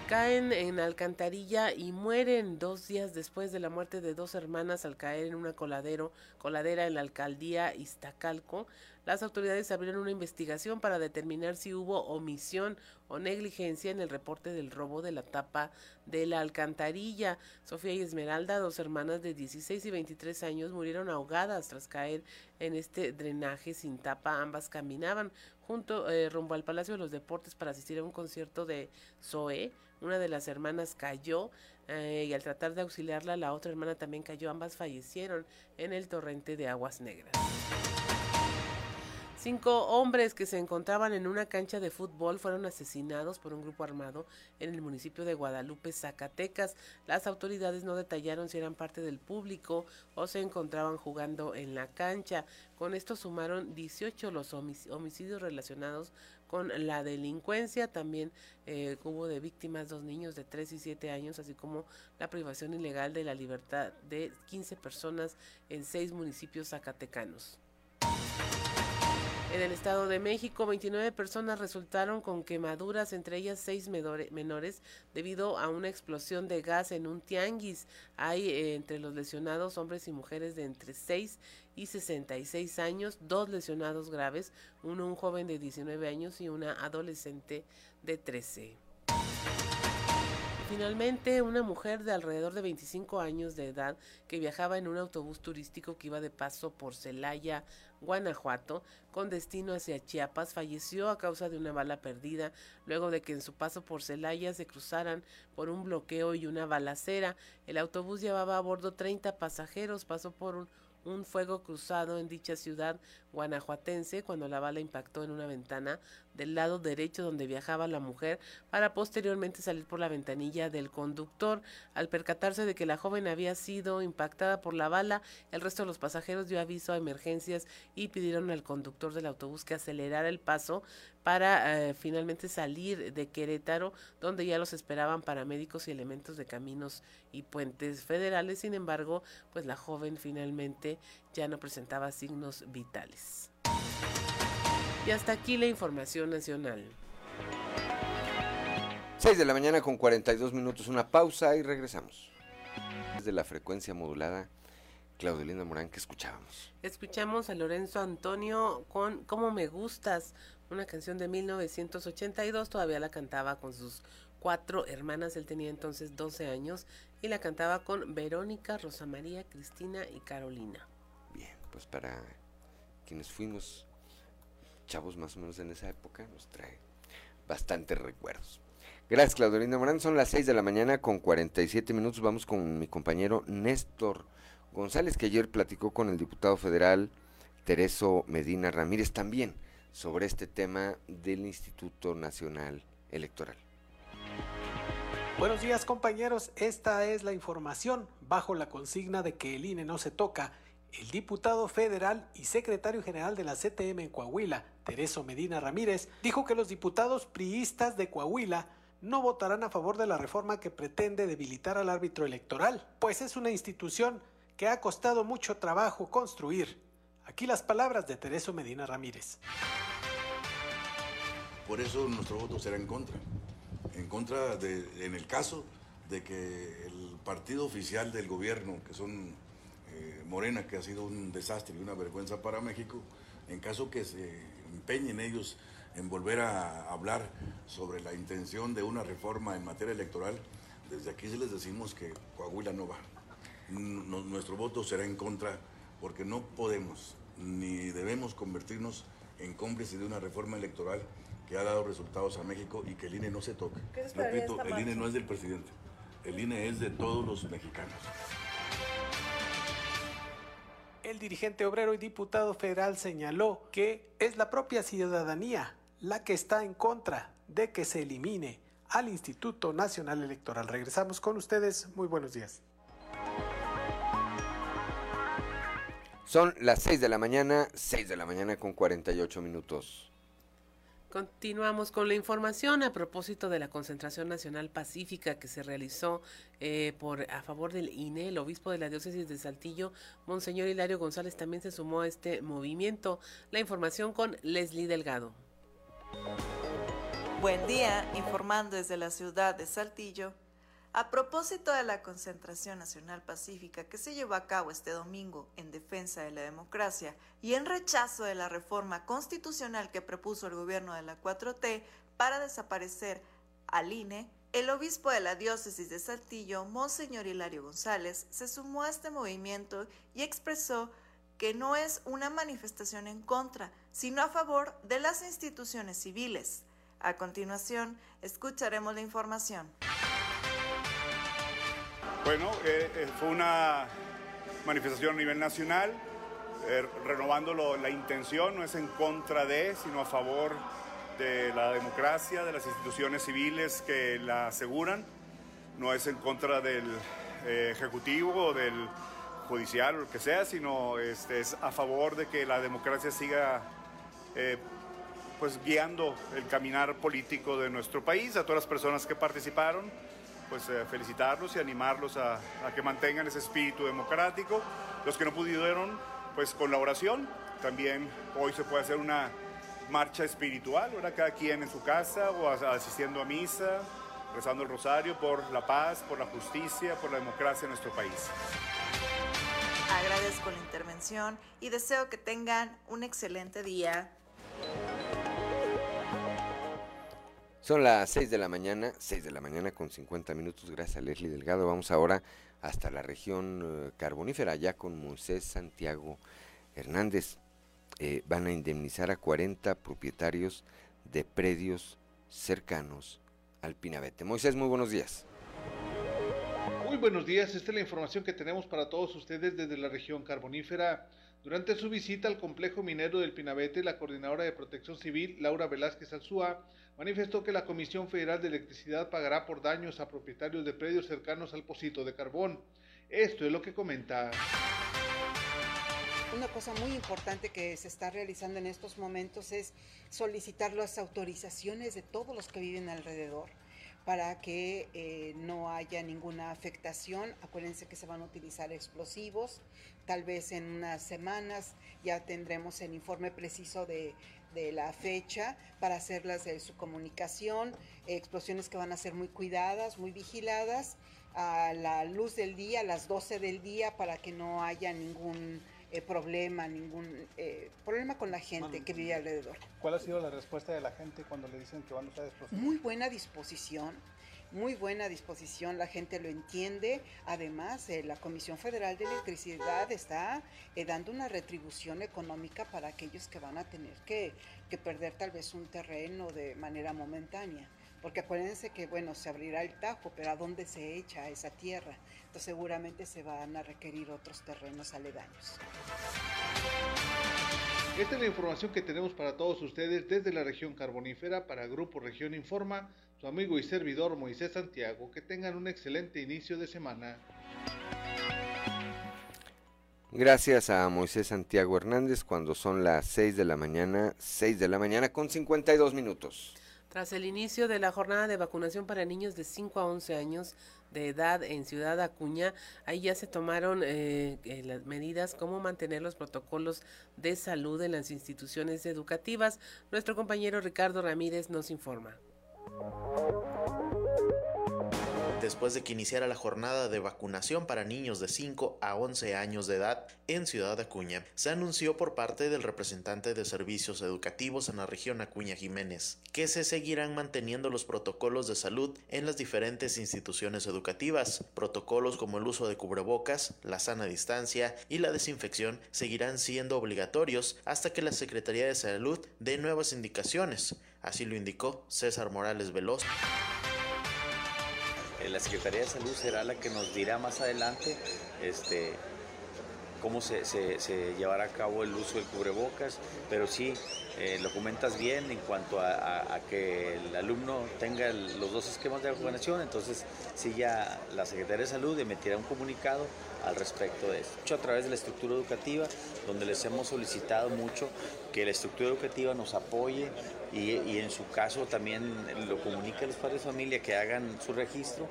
S6: caen en alcantarilla y mueren dos días después de la muerte de dos hermanas al caer en una coladero, coladera en la alcaldía Iztacalco. Las autoridades abrieron una investigación para determinar si hubo omisión o negligencia en el reporte del robo de la tapa de la alcantarilla. Sofía y Esmeralda, dos hermanas de 16 y 23 años, murieron ahogadas tras caer en este drenaje sin tapa. Ambas caminaban junto eh, rumbo al Palacio de los Deportes para asistir a un concierto de Zoe, una de las hermanas cayó eh, y al tratar de auxiliarla, la otra hermana también cayó. Ambas fallecieron en el torrente de aguas negras. Cinco hombres que se encontraban en una cancha de fútbol fueron asesinados por un grupo armado en el municipio de Guadalupe, Zacatecas. Las autoridades no detallaron si eran parte del público o se encontraban jugando en la cancha. Con esto sumaron 18 los homicidios relacionados con la delincuencia. También eh, hubo de víctimas dos niños de 3 y 7 años, así como la privación ilegal de la libertad de 15 personas en seis municipios zacatecanos. En el Estado de México, 29 personas resultaron con quemaduras, entre ellas seis menores, debido a una explosión de gas en un tianguis. Hay eh, entre los lesionados hombres y mujeres de entre 6 y 66 años, dos lesionados graves, uno un joven de 19 años y una adolescente de 13 finalmente, una mujer de alrededor de 25 años de edad que viajaba en un autobús turístico que iba de paso por Celaya, Guanajuato, con destino hacia Chiapas, falleció a causa de una bala perdida, luego de que en su paso por Celaya se cruzaran por un bloqueo y una balacera. El autobús llevaba a bordo 30 pasajeros, pasó por un fuego cruzado en dicha ciudad guanajuatense cuando la bala impactó en una ventana del lado derecho donde viajaba la mujer para posteriormente salir por la ventanilla del conductor. Al percatarse de que la joven había sido impactada por la bala, el resto de los pasajeros dio aviso a emergencias y pidieron al conductor del autobús que acelerara el paso para eh, finalmente salir de Querétaro, donde ya los esperaban paramédicos y elementos de caminos y puentes federales. Sin embargo, pues la joven finalmente ya no presentaba signos vitales. Y hasta aquí la información nacional.
S1: 6 de la mañana con 42 minutos, una pausa y regresamos. Desde la frecuencia modulada, Claudelina Morán, que escuchábamos.
S6: Escuchamos a Lorenzo Antonio con Cómo me gustas, una canción de 1982, todavía la cantaba con sus cuatro hermanas, él tenía entonces 12 años y la cantaba con Verónica, Rosa María, Cristina y Carolina.
S1: Bien, pues para quienes fuimos chavos más o menos en esa época, nos trae bastantes recuerdos. Gracias, Claudelina Morán. Son las 6 de la mañana con 47 minutos. Vamos con mi compañero Néstor González, que ayer platicó con el diputado federal Tereso Medina Ramírez también sobre este tema del Instituto Nacional Electoral.
S20: Buenos días compañeros, esta es la información bajo la consigna de que el INE no se toca. El diputado federal y secretario general de la CTM en Coahuila, Tereso Medina Ramírez, dijo que los diputados priistas de Coahuila no votarán a favor de la reforma que pretende debilitar al árbitro electoral, pues es una institución que ha costado mucho trabajo construir. Aquí las palabras de Tereso Medina Ramírez.
S21: Por eso nuestro voto será en contra. En contra de, en el caso de que el partido oficial del gobierno, que son Morena, que ha sido un desastre y una vergüenza para México, en caso que se empeñen ellos en volver a hablar sobre la intención de una reforma en materia electoral, desde aquí se les decimos que Coahuila no va. nuestro voto será en contra porque no podemos ni debemos convertirnos en cómplices de una reforma electoral que ha dado resultados a México y que el INE no se toque. Repito, el INE no es del presidente, el INE es de todos los mexicanos.
S20: El dirigente obrero y diputado federal señaló que es la propia ciudadanía la que está en contra de que se elimine al Instituto Nacional Electoral. Regresamos con ustedes. Muy buenos días.
S1: Son las 6 de la mañana, 6 de la mañana con 48 minutos.
S6: Continuamos con la información a propósito de la concentración nacional pacífica que se realizó eh, por a favor del INE. El obispo de la diócesis de Saltillo, Monseñor Hilario González, también se sumó a este movimiento. La información con Leslie Delgado.
S22: Buen día, informando desde la ciudad de Saltillo. A propósito de la concentración nacional pacífica que se llevó a cabo este domingo en defensa de la democracia y en rechazo de la reforma constitucional que propuso el gobierno de la 4T para desaparecer al INE, el obispo de la diócesis de Saltillo, Monseñor Hilario González, se sumó a este movimiento y expresó que no es una manifestación en contra, sino a favor de las instituciones civiles. A continuación, escucharemos la información.
S5: Bueno, eh, eh, fue una manifestación a nivel nacional, eh, renovando la intención, no es en contra de, sino a favor de la democracia, de las instituciones civiles que la aseguran, no es en contra del Ejecutivo o del Judicial o lo que sea, sino este, es a favor de que la democracia siga pues guiando el caminar político de nuestro país, a todas las personas que participaron pues eh, felicitarlos y animarlos a, que mantengan ese espíritu democrático. Los que no pudieron, pues con la oración, también hoy se puede hacer una marcha espiritual, ahora cada quien en su casa o asistiendo a misa, rezando el rosario por la paz, por la justicia, por la democracia en nuestro país.
S22: Agradezco la intervención y deseo que tengan un excelente día.
S1: Son las 6 de la mañana, 6 de la mañana con 50 minutos. Gracias a Leslie Delgado. Vamos ahora hasta la región eh, carbonífera, ya con Moisés Santiago Hernández. Eh, van a indemnizar a 40 propietarios de predios cercanos al Pinabete. Moisés, muy buenos días.
S23: Muy buenos días, esta es la información que tenemos para todos ustedes desde la región carbonífera. Durante su visita al complejo minero del Pinabete, la coordinadora de protección civil, Laura Velázquez Alzúa, manifestó que la Comisión Federal de Electricidad pagará por daños a propietarios de predios cercanos al pocito de carbón. Esto es lo que comenta.
S24: Una cosa muy importante que se está realizando en estos momentos es solicitar las autorizaciones de todos los que viven alrededor para que eh, no haya ninguna afectación. Acuérdense que se van a utilizar explosivos. Tal vez en unas semanas ya tendremos el informe preciso de, la fecha para hacerlas su comunicación, explosiones que van a ser muy cuidadas, muy vigiladas, a la luz del día, a las 12 del día, para que no haya ningún eh, problema, ningún eh, problema con la gente que vive alrededor.
S23: ¿Cuál ha sido la respuesta de la gente cuando le dicen que van a usar explosivos?
S24: Muy buena disposición muy buena disposición, la gente lo entiende. Además, eh, la Comisión Federal de Electricidad está eh, dando una retribución económica para aquellos que van a tener que, que, perder tal vez un terreno de manera momentánea. Porque acuérdense que, bueno, se abrirá el Tajo, pero ¿a dónde se echa esa tierra? Entonces seguramente se van a requerir otros terrenos aledaños.
S23: Esta es la información que tenemos para todos ustedes desde la región carbonífera para Grupo Región Informa su amigo y servidor Moisés Santiago. Que tengan un excelente inicio de semana.
S1: Gracias a Moisés Santiago Hernández cuando son las 6 de la mañana, 6 de la mañana con 52 minutos.
S6: Tras el inicio de la jornada de vacunación para niños de 5 a 11 años de edad en Ciudad Acuña, ahí ya se tomaron eh, eh, las medidas como mantener los protocolos de salud en las instituciones educativas. Nuestro compañero Ricardo Ramírez nos informa.
S25: Después de que iniciara la jornada de vacunación para niños de 5 a 11 años de edad en Ciudad Acuña, se anunció por parte del representante de servicios educativos en la región Acuña Jiménez que se seguirán manteniendo los protocolos de salud en las diferentes instituciones educativas. Protocolos como el uso de cubrebocas, la sana distancia y la desinfección seguirán siendo obligatorios hasta que la Secretaría de Salud dé nuevas indicaciones. Así lo indicó César Morales Veloz.
S26: Eh, la Secretaría de Salud será la que nos dirá más adelante este, cómo se, llevará a cabo el uso del cubrebocas, pero sí, eh, lo comentas bien en cuanto a, que el alumno tenga los dos esquemas de vacunación, entonces sí ya la Secretaría de Salud emitirá un comunicado al respecto de esto. A través de la estructura educativa, donde les hemos solicitado mucho que la estructura educativa nos apoye y, en su caso también lo comunique a los padres de familia que hagan su registro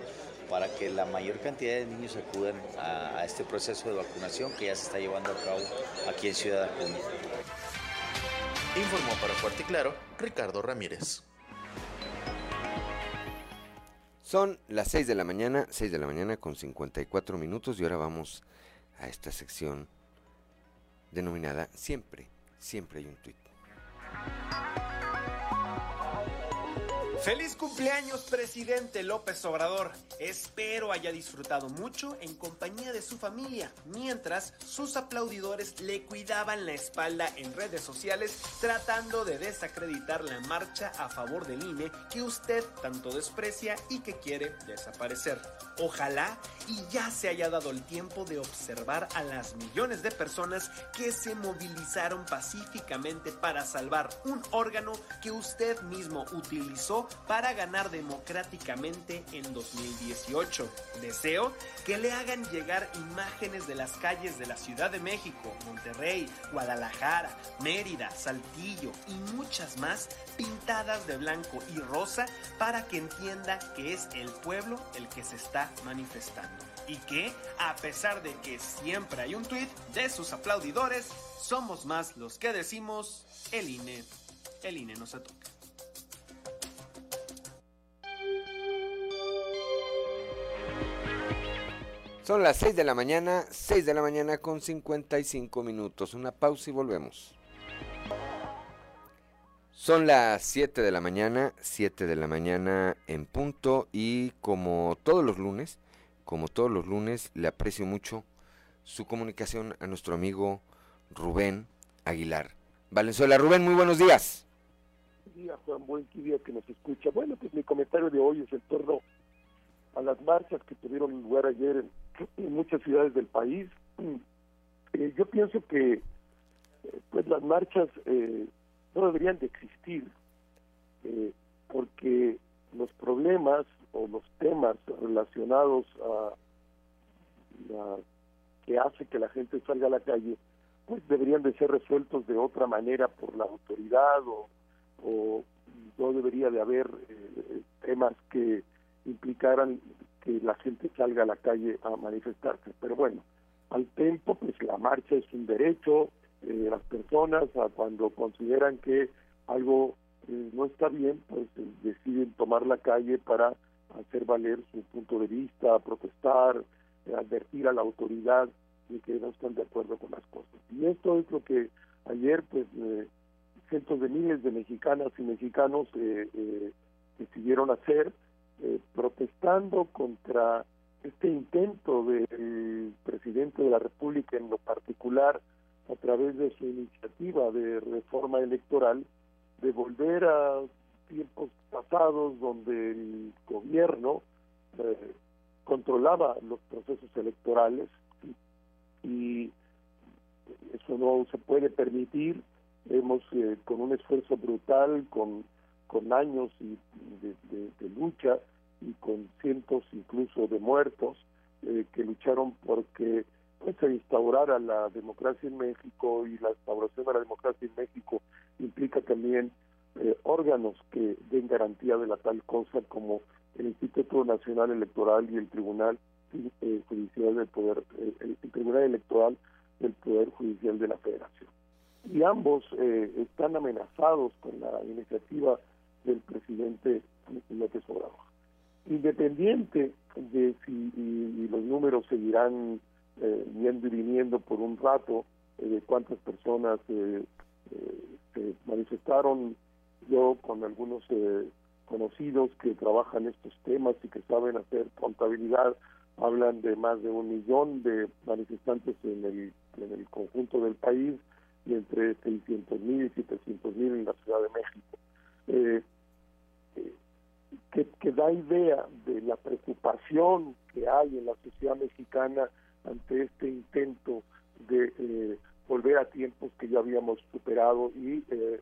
S26: para que la mayor cantidad de niños acudan a, este proceso de vacunación que ya se está llevando a cabo aquí en Ciudad Acuña.
S25: Informó para Fuerte y Claro Ricardo Ramírez.
S1: Son las 6 de la mañana, 6 de la mañana con 54 minutos y ahora vamos a esta sección denominada Siempre, siempre hay un tuit.
S7: Feliz cumpleaños, presidente López Obrador. Espero haya disfrutado mucho en compañía de su familia, mientras sus aplaudidores le cuidaban la espalda en redes sociales tratando de desacreditar la marcha a favor del INE que usted tanto desprecia y que quiere desaparecer. Ojalá y ya se haya dado el tiempo de observar a las millones de personas que se movilizaron pacíficamente para salvar un órgano que usted mismo utilizó para ganar democráticamente en 2018. Deseo que le hagan llegar imágenes de las calles de la Ciudad de México, Monterrey, Guadalajara, Mérida, Saltillo y muchas más pintadas de blanco y rosa para que entienda que es el pueblo el que se está manifestando. Y que, a pesar de que siempre hay un tuit de sus aplaudidores, somos más los que decimos el INE. El INE no se toca.
S1: Son las 6 de la mañana, 6 de la mañana con 55 minutos. Una pausa y volvemos. Son las 7 de la mañana, 7 de la mañana en punto y como todos los lunes, como todos los lunes, le aprecio mucho su comunicación a nuestro amigo Rubén Aguilar. Valenzuela, Rubén, muy buenos días.
S27: Buen día, Juan, buen día que nos escucha. Bueno, pues mi comentario de hoy es en torno a las marchas que tuvieron lugar ayer en, muchas ciudades del país. Eh, yo pienso que eh, pues las marchas eh, no deberían de existir porque los problemas o los temas relacionados a la que hace que la gente salga a la calle pues deberían de ser resueltos de otra manera por la autoridad o no debería de haber temas que implicaran que la gente salga a la calle a manifestarse. Pero bueno, al tiempo, pues la marcha es un derecho de las personas a cuando consideran que algo eh, no está bien, pues eh, deciden tomar la calle para hacer valer su punto de vista, protestar, eh, advertir a la autoridad de que no están de acuerdo con las cosas. Y esto es lo que ayer, pues, cientos de miles de mexicanas y mexicanos decidieron hacer eh, protestando contra este intento del presidente de la República en lo particular a través de su iniciativa de reforma electoral de volver a tiempos pasados donde el gobierno eh, controlaba los procesos electorales y eso no se puede permitir. Hemos eh, con un esfuerzo brutal con con años y de, lucha y con cientos incluso de muertos eh, que lucharon porque pues, se instaurara la democracia en México y la instauración de la democracia en México implica también eh, órganos que den garantía de la tal cosa como el Instituto Nacional Electoral y el Tribunal eh, Judicial del Poder, el Tribunal Electoral del Poder Judicial de la Federación. Y ambos están amenazados con la iniciativa del presidente López Obrador. Independiente de si los números seguirán eh, yendo y viniendo por un rato, eh, de cuántas personas eh, se manifestaron, yo con algunos conocidos que trabajan estos temas y que saben hacer contabilidad, hablan de más de un millón de manifestantes en el, en el conjunto del país y entre 600 mil y 700 mil en la Ciudad de México. Eh, que, que, da idea de la preocupación que hay en la sociedad mexicana ante este intento de eh, volver a tiempos que ya habíamos superado y, eh,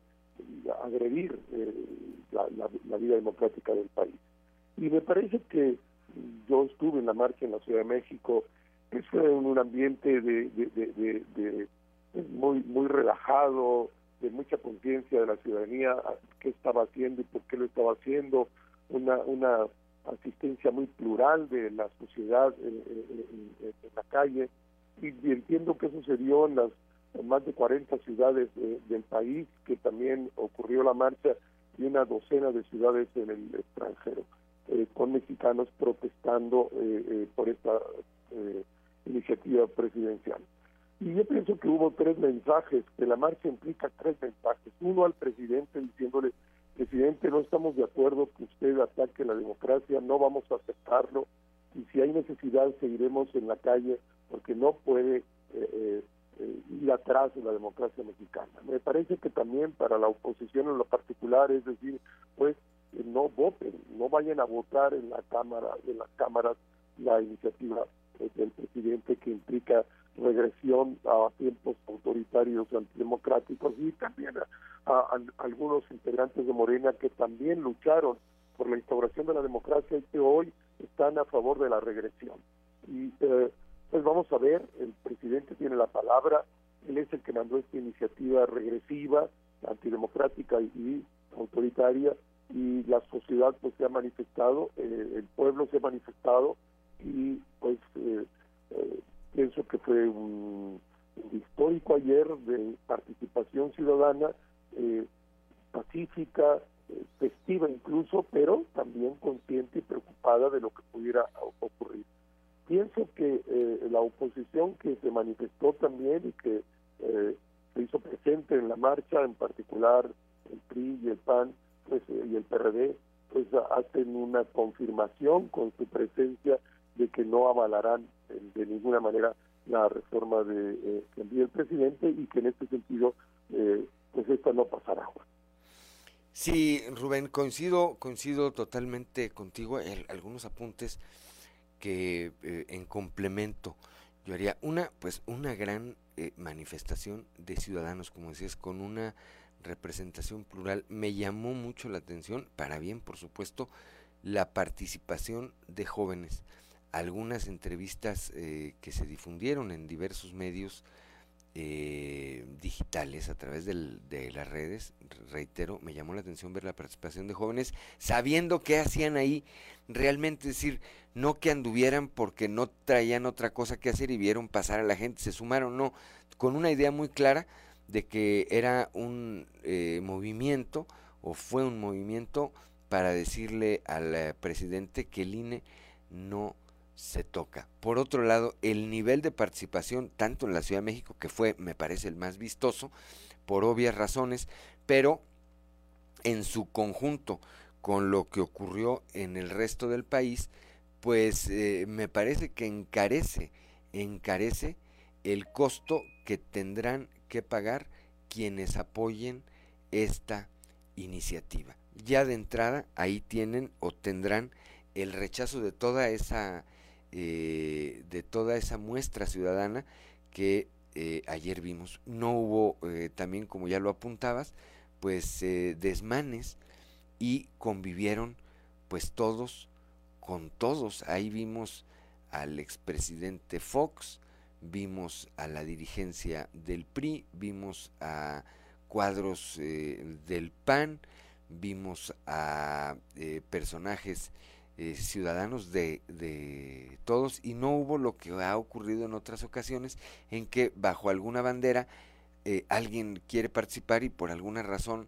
S27: agredir eh, la, la, vida democrática del país. Y me parece que yo estuve en la marcha en la Ciudad de México, que fue en un ambiente de, de muy, muy relajado, de mucha conciencia de la ciudadanía qué estaba haciendo y por qué lo estaba haciendo, una, una asistencia muy plural de la sociedad en, la calle y, entiendo que dio en las más de 40 ciudades del país que también ocurrió la marcha y una docena de ciudades en el extranjero eh, con mexicanos protestando eh, eh, por esta iniciativa presidencial. Y yo pienso que hubo tres mensajes, que la marcha implica tres mensajes. Uno al presidente diciéndole, presidente, no estamos de acuerdo que usted ataque la democracia, no vamos a aceptarlo y si hay necesidad seguiremos en la calle porque no puede eh, eh, eh, ir atrás de la democracia mexicana. Me parece que también para la oposición en lo particular, es decir, pues no voten, no vayan a votar en la cámara, en las cámaras la iniciativa del presidente que implica regresión a tiempos autoritarios antidemocráticos y también a, algunos integrantes de Morena que también lucharon por la instauración de la democracia y que hoy están a favor de la regresión. Y eh, pues vamos a ver, el presidente tiene la palabra, él es el que mandó esta iniciativa regresiva, antidemocrática y, autoritaria, y la sociedad pues se ha manifestado, eh, el pueblo se ha manifestado y pues eh, eh Pienso que fue un, histórico ayer de participación ciudadana eh, pacífica, eh, festiva incluso, pero también consciente y preocupada de lo que pudiera ocurrir. Pienso que eh, la oposición que se manifestó también y que se hizo presente en la marcha, en particular el PRI y el PAN pues, eh, y el PRD pues hacen una confirmación con su presencia de que no avalarán de ninguna manera la reforma de eh, el presidente y que en este sentido eh, pues esto no pasará.
S1: Sí, Rubén, coincido, coincido totalmente contigo. algunos apuntes que eh, en complemento yo haría una, pues una gran eh, manifestación de ciudadanos, como decías, con una representación plural. Me llamó mucho la atención, para bien, por supuesto, la participación de jóvenes. Algunas entrevistas eh, que se difundieron en diversos medios eh, digitales a través de las redes, reitero, me llamó la atención ver la participación de jóvenes sabiendo qué hacían ahí, realmente decir, no que anduvieran porque no traían otra cosa que hacer y vieron pasar a la gente, se sumaron, no, con una idea muy clara de que era un eh, movimiento o fue un movimiento para decirle al eh, presidente que el INE no se toca. Por otro lado, el nivel de participación, tanto en la Ciudad de México, que fue, me parece, el más vistoso, por obvias razones, pero en su conjunto con lo que ocurrió en el resto del país, pues eh, me parece que encarece, encarece el costo que tendrán que pagar quienes apoyen esta iniciativa. Ya de entrada ahí tienen o tendrán el rechazo de toda esa eh, de toda esa muestra ciudadana que eh, ayer vimos. No hubo eh, también, como ya lo apuntabas, pues desmanes y convivieron pues todos con todos. Ahí vimos al expresidente Fox, vimos a la dirigencia del PRI, vimos a cuadros del PAN, vimos a personajes eh, ciudadanos de, de, todos y no hubo lo que ha ocurrido en otras ocasiones en que bajo alguna bandera eh, alguien quiere participar y por alguna razón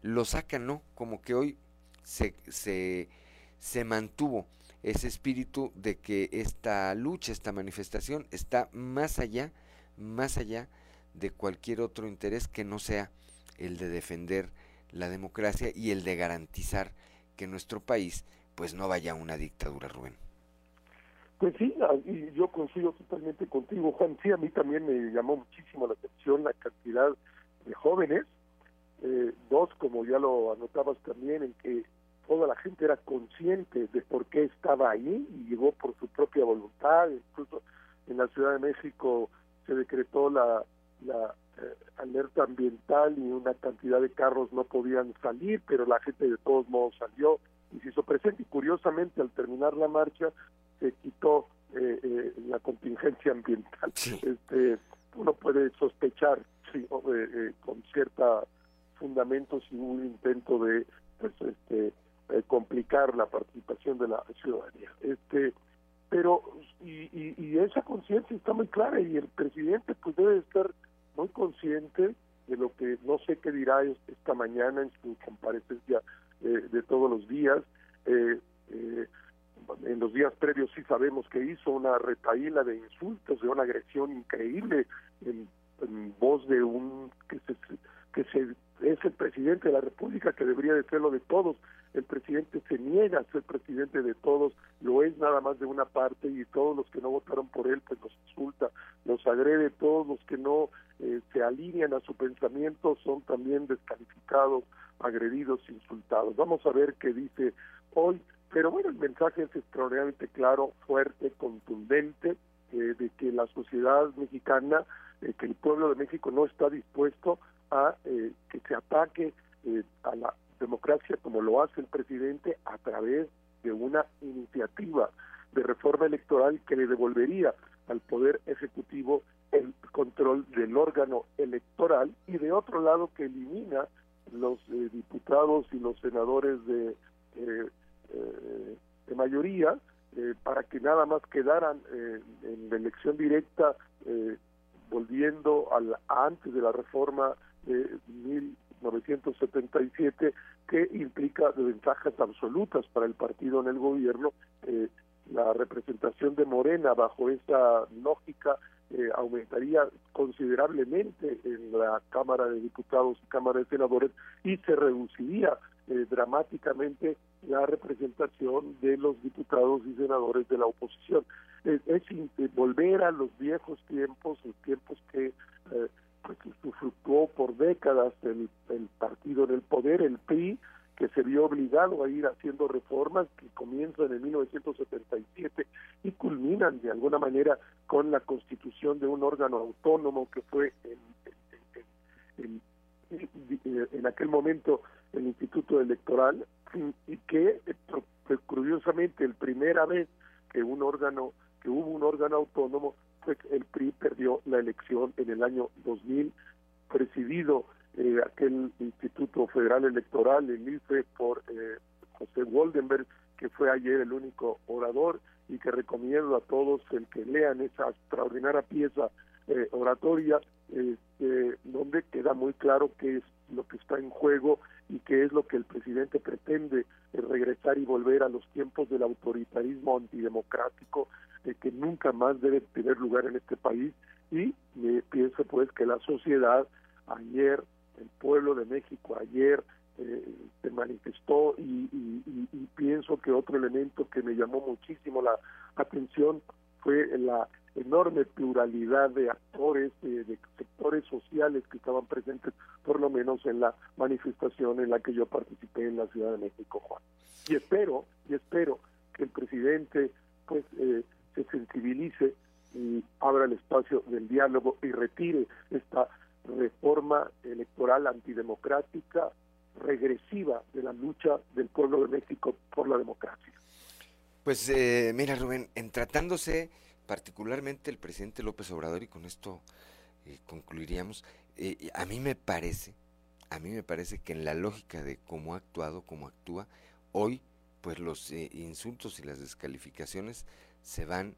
S1: lo sacan, ¿no? Como que hoy se, se, se mantuvo ese espíritu de que esta lucha, esta manifestación está más allá, más allá de cualquier otro interés que no sea el de defender la democracia y el de garantizar que nuestro país pues no vaya una dictadura, Rubén.
S27: Pues sí, y yo coincido totalmente contigo, Juan. Sí, a mí también me llamó muchísimo la atención la cantidad de jóvenes. Eh, dos, como ya lo anotabas también, en que toda la gente era consciente de por qué estaba ahí y llegó por su propia voluntad. Incluso en la Ciudad de México se decretó la, la eh, alerta ambiental y una cantidad de carros no podían salir, pero la gente de todos modos salió y se hizo presente y curiosamente al terminar la marcha se quitó eh, eh, la contingencia ambiental. Este, uno puede sospechar sí, eh, con cierta fundamento si hubo un intento de pues, este, complicar la participación de la ciudadanía. Este, pero y, y, esa conciencia está muy clara y el presidente pues debe estar muy consciente de lo que no sé qué dirá esta mañana en su comparecencia de todos los días. Eh, eh, en los días previos sí sabemos que hizo una retaíla de insultos, de una agresión increíble en, voz de un que se, que es el presidente de la República que debería de serlo de todos. El presidente se niega a ser presidente de todos, lo es nada más de una parte y todos los que no votaron por él pues los insulta, los agrede, todos los que no eh, se alinean a su pensamiento son también descalificados, agredidos, insultados. Vamos a ver qué dice hoy, pero bueno, el mensaje es extraordinariamente claro, fuerte, contundente, eh, de que la sociedad mexicana, eh, que el pueblo de México no está dispuesto a eh, que se ataque a la democracia como lo hace el presidente a través de una iniciativa de reforma electoral que le devolvería al poder ejecutivo el control del órgano electoral y de otro lado que elimina los diputados y los senadores de eh, eh, de mayoría eh, para que nada más quedaran en la elección directa volviendo al antes de la reforma de 1977 que implica ventajas absolutas para el partido en el gobierno la representación de Morena bajo esa lógica aumentaría considerablemente en la Cámara de Diputados y Cámara de Senadores y se reduciría eh, dramáticamente la representación de los diputados y senadores de la oposición. es volver a los viejos tiempos, los tiempos que eh, pues, por décadas el, el partido en el poder, el PRI, que se vio obligado a ir haciendo reformas que comienzan en 1977 y culminan de alguna manera con la constitución de un órgano autónomo que fue en, en, aquel momento el Instituto Electoral y que curiosamente el primera vez que un órgano que hubo un órgano autónomo fue el PRI perdió la elección en el año 2000 presidido eh, aquel Instituto Federal Electoral, el IFE, por eh, José Woldenberg, que fue ayer el único orador y que recomiendo a todos el que lean esa extraordinaria pieza eh, oratoria, este, donde queda muy claro qué es lo que está en juego y qué es lo que el presidente pretende regresar y volver a los tiempos del autoritarismo antidemocrático que nunca más debe tener lugar en este país. Y pienso pues que la sociedad ayer el pueblo de México ayer eh, se manifestó y, pienso que otro elemento que me llamó muchísimo la atención fue la enorme pluralidad de actores, de sectores sociales que estaban presentes, por lo menos en la manifestación en la que yo participé en la Ciudad de México, Juan. Y espero, y espero que el presidente pues eh, se sensibilice y abra el espacio del diálogo y retire esta reforma electoral antidemocrática regresiva de la lucha del pueblo de México por la democracia.
S1: Pues eh, mira Rubén, en tratándose particularmente el presidente López Obrador, y con esto eh, concluiríamos, eh, a mí me parece, a mí me parece que en la lógica de cómo ha actuado, cómo actúa, hoy pues los insultos y las descalificaciones se van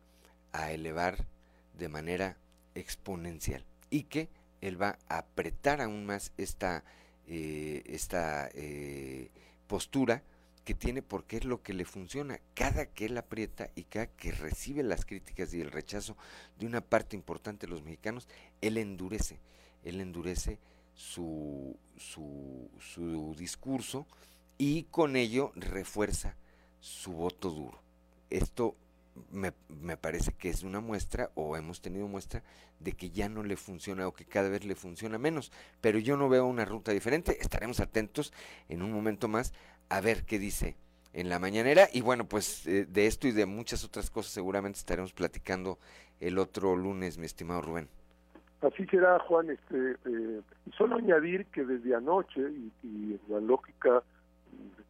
S1: a elevar de manera exponencial y que él va a apretar aún más esta, eh, esta eh, postura que tiene porque es lo que le funciona. Cada que él aprieta y cada que recibe las críticas y el rechazo de una parte importante de los mexicanos, él endurece, él endurece su, su, su discurso y con ello refuerza su voto duro. Esto me, me, parece que es una muestra, o hemos tenido muestra, de que ya no le funciona o que cada vez le funciona menos. Pero yo no veo una ruta diferente. Estaremos atentos en un momento más a ver qué dice en la mañanera. Y bueno, pues eh, de esto y de muchas otras cosas seguramente estaremos platicando el otro lunes, mi estimado Rubén.
S27: Así será, Juan. Este, eh, solo añadir que desde anoche, y, y la lógica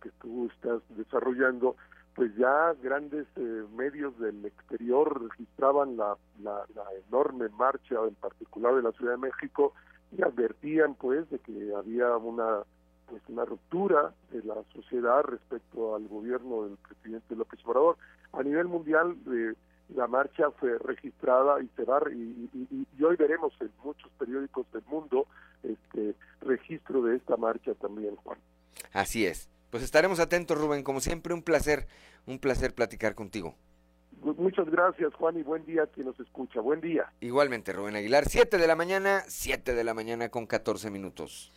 S27: que tú estás desarrollando, pues ya grandes eh, medios del exterior registraban la, la, enorme marcha, en particular de la Ciudad de México, y advertían pues de que había una pues una ruptura de la sociedad respecto al gobierno del presidente López Obrador. A nivel mundial eh, la marcha fue registrada y se va y, y, hoy veremos en muchos periódicos del mundo este registro de esta marcha también, Juan.
S1: Así es. Pues estaremos atentos, Rubén. Como siempre, un placer, un placer platicar contigo.
S27: Muchas gracias, Juan, y buen día a quien nos escucha. Buen día.
S1: Igualmente, Rubén Aguilar, 7 de la mañana, 7 de la mañana con 14 minutos.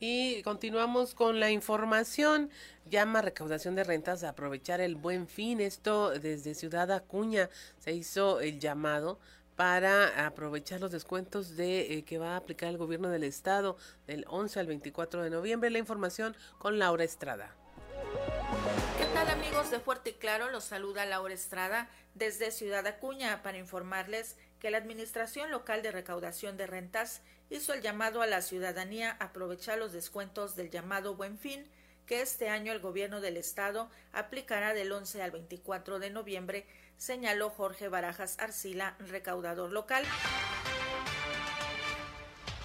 S6: Y continuamos con la información. Llama recaudación de rentas a aprovechar el buen fin. Esto desde Ciudad Acuña se hizo el llamado para aprovechar los descuentos de eh, que va a aplicar el gobierno del estado del 11 al 24 de noviembre. La información con Laura Estrada.
S22: ¿Qué tal amigos de Fuerte y Claro? Los saluda Laura Estrada desde Ciudad Acuña para informarles que la Administración Local de Recaudación de Rentas hizo el llamado a la ciudadanía a aprovechar los descuentos del llamado Buen Fin que este año el gobierno del estado aplicará del 11 al 24 de noviembre señaló Jorge Barajas Arcila, recaudador local.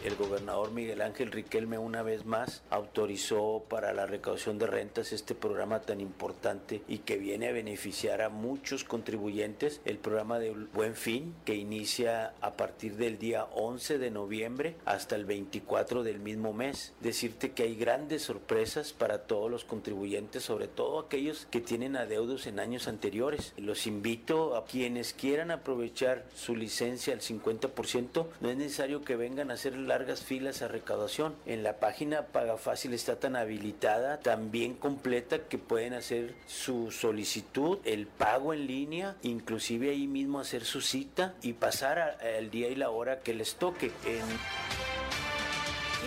S28: El gobernador Miguel Ángel Riquelme una vez más autorizó para la recaudación de rentas este programa tan importante y que viene a beneficiar a muchos contribuyentes, el programa de Buen Fin, que inicia a partir del día 11 de noviembre hasta el 24 del mismo mes. Decirte que hay grandes sorpresas para todos los contribuyentes, sobre todo aquellos que tienen adeudos en años anteriores. Los invito a quienes quieran aprovechar su licencia al 50%, no es necesario que vengan a hacer largas filas a recaudación. En la página Paga Fácil está tan habilitada, también completa que pueden hacer su solicitud, el pago en línea, inclusive ahí mismo hacer su cita y pasar el día y la hora que les toque. En...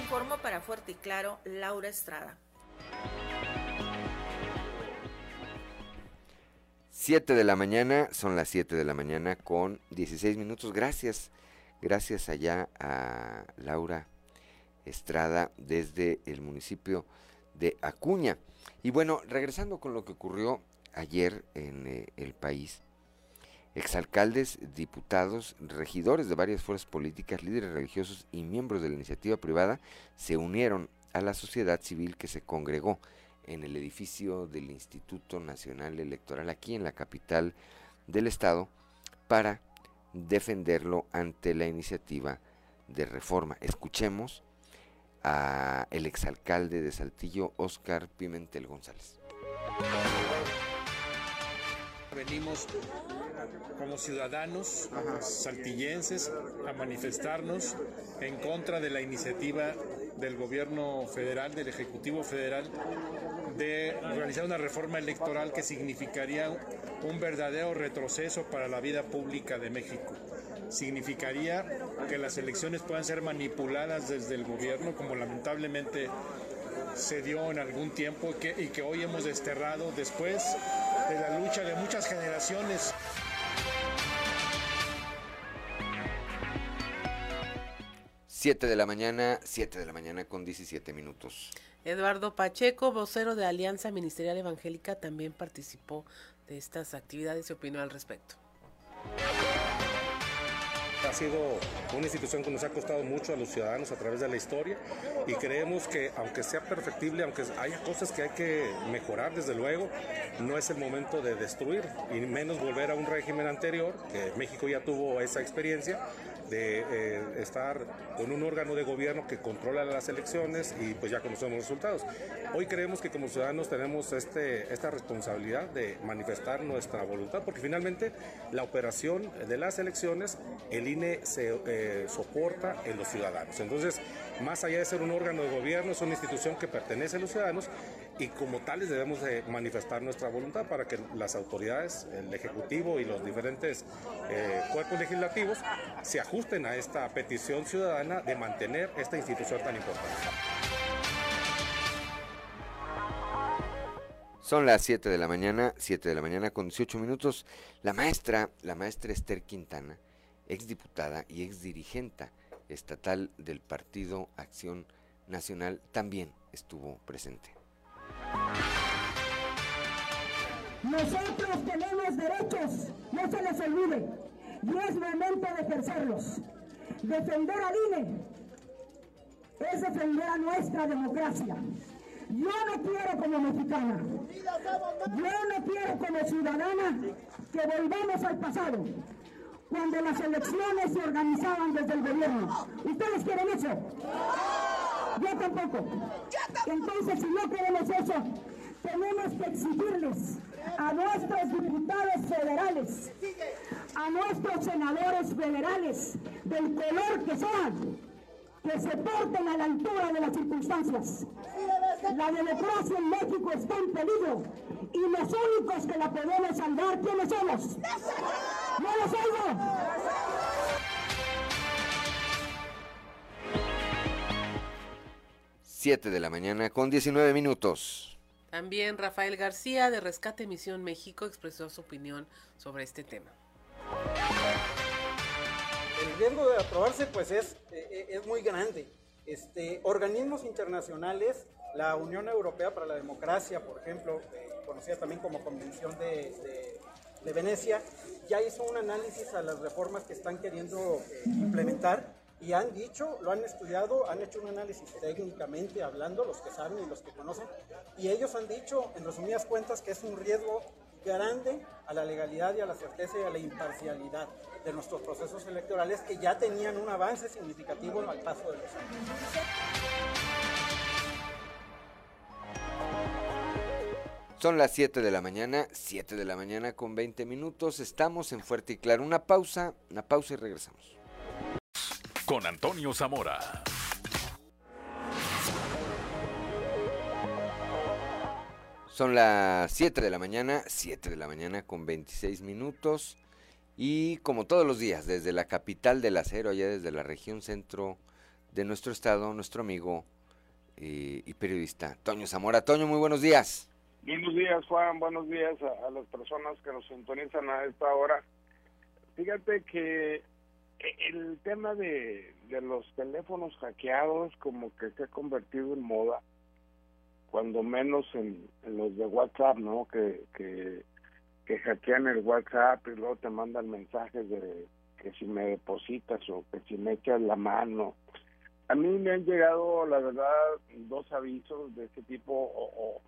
S29: Informo para Fuerte y Claro, Laura Estrada.
S1: 7 de la mañana, son las 7 de la mañana con 16 minutos. Gracias, gracias allá a Laura Estrada desde el municipio de Acuña. Y bueno, regresando con lo que ocurrió ayer en eh, el país, exalcaldes, diputados, regidores de varias fuerzas políticas, líderes religiosos y miembros de la iniciativa privada se unieron a la sociedad civil que se congregó en el edificio del Instituto Nacional Electoral aquí en la capital del estado para defenderlo ante la iniciativa de reforma. Escuchemos a el exalcalde de Saltillo, Óscar Pimentel González.
S30: Venimos como ciudadanos saltillenses a manifestarnos en contra de la iniciativa del gobierno federal, del Ejecutivo Federal, de realizar una reforma electoral que significaría un verdadero retroceso para la vida pública de México. Significaría que las elecciones puedan ser manipuladas desde el gobierno, como lamentablemente se dio en algún tiempo y que hoy hemos desterrado después de la lucha de muchas generaciones.
S1: 7 de la mañana, 7 de la mañana con 17 minutos.
S6: Eduardo Pacheco, vocero de Alianza Ministerial Evangélica, también participó de estas actividades y opinó al respecto.
S31: Ha sido una institución que nos ha costado mucho a los ciudadanos a través de la historia y creemos que aunque sea perfectible, aunque haya cosas que hay que mejorar desde luego, no es el momento de destruir y menos volver a un régimen anterior, que México ya tuvo esa experiencia, de eh, estar con un órgano de gobierno que controla las elecciones y pues ya conocemos los resultados. Hoy creemos que como ciudadanos tenemos este, esta responsabilidad de manifestar nuestra voluntad porque finalmente la operación de las elecciones el Se eh, soporta en los ciudadanos. Entonces, más allá de ser un órgano de gobierno, es una institución que pertenece a los ciudadanos y como tales debemos de manifestar nuestra voluntad para que las autoridades, el Ejecutivo y los diferentes eh, cuerpos legislativos se ajusten a esta petición ciudadana de mantener esta institución tan importante.
S1: Son las 7 de la mañana, 7 de la mañana con 18 minutos. La maestra, la maestra Esther Quintana, exdiputada y exdirigenta estatal del Partido Acción Nacional, también estuvo presente.
S32: Nosotros tenemos derechos, no se les olvide, y es momento de ejercerlos. Defender al INE es defender a nuestra democracia. Yo no quiero como mexicana, yo no quiero como ciudadana que volvamos al pasado, cuando las elecciones se organizaban desde el gobierno. ¿Ustedes quieren eso? Yo tampoco. Entonces, si no queremos eso, tenemos que exigirles a nuestros diputados federales, a nuestros senadores federales, del color que sean, que se porten a la altura de las circunstancias. La democracia en México está en peligro y los únicos que la podemos salvar, ¿quiénes somos? ¡No los oigo!
S1: 7 de la mañana con 19 minutos.
S6: También Rafael García de Rescate Misión México expresó su opinión sobre este tema.
S33: El riesgo de aprobarse pues es, eh, es muy grande. Este, organismos internacionales, la Unión Europea para la Democracia, por ejemplo, eh, conocida también como Convención de, Venecia, ya hizo un análisis a las reformas que están queriendo eh, implementar y han dicho, lo han estudiado, han hecho un análisis técnicamente hablando, los que saben y los que conocen, y ellos han dicho, en resumidas cuentas, que es un riesgo grande a la legalidad y a la certeza y a la imparcialidad de nuestros procesos electorales que ya tenían un avance significativo al paso de los años.
S1: Son las 7 de la mañana, 7 de la mañana con 20 minutos. Estamos en Fuerte y Claro. Una pausa, una pausa y regresamos.
S34: Con Antonio Zamora.
S1: Son las 7 de la mañana, 7 de la mañana con 26 minutos. Y como todos los días, desde la capital del acero, allá desde la región centro de nuestro estado, nuestro amigo eh, y periodista Toño Zamora. Toño, muy buenos días.
S35: Buenos días, Juan. Buenos días a, las personas que nos sintonizan a esta hora. Fíjate que el tema de, los teléfonos hackeados como que se ha convertido en moda, cuando menos en, los de WhatsApp, ¿no? Que, que hackean el WhatsApp y luego te mandan mensajes de que si me depositas o que si me echas la mano. A mí me han llegado, la verdad, dos avisos de ese tipo o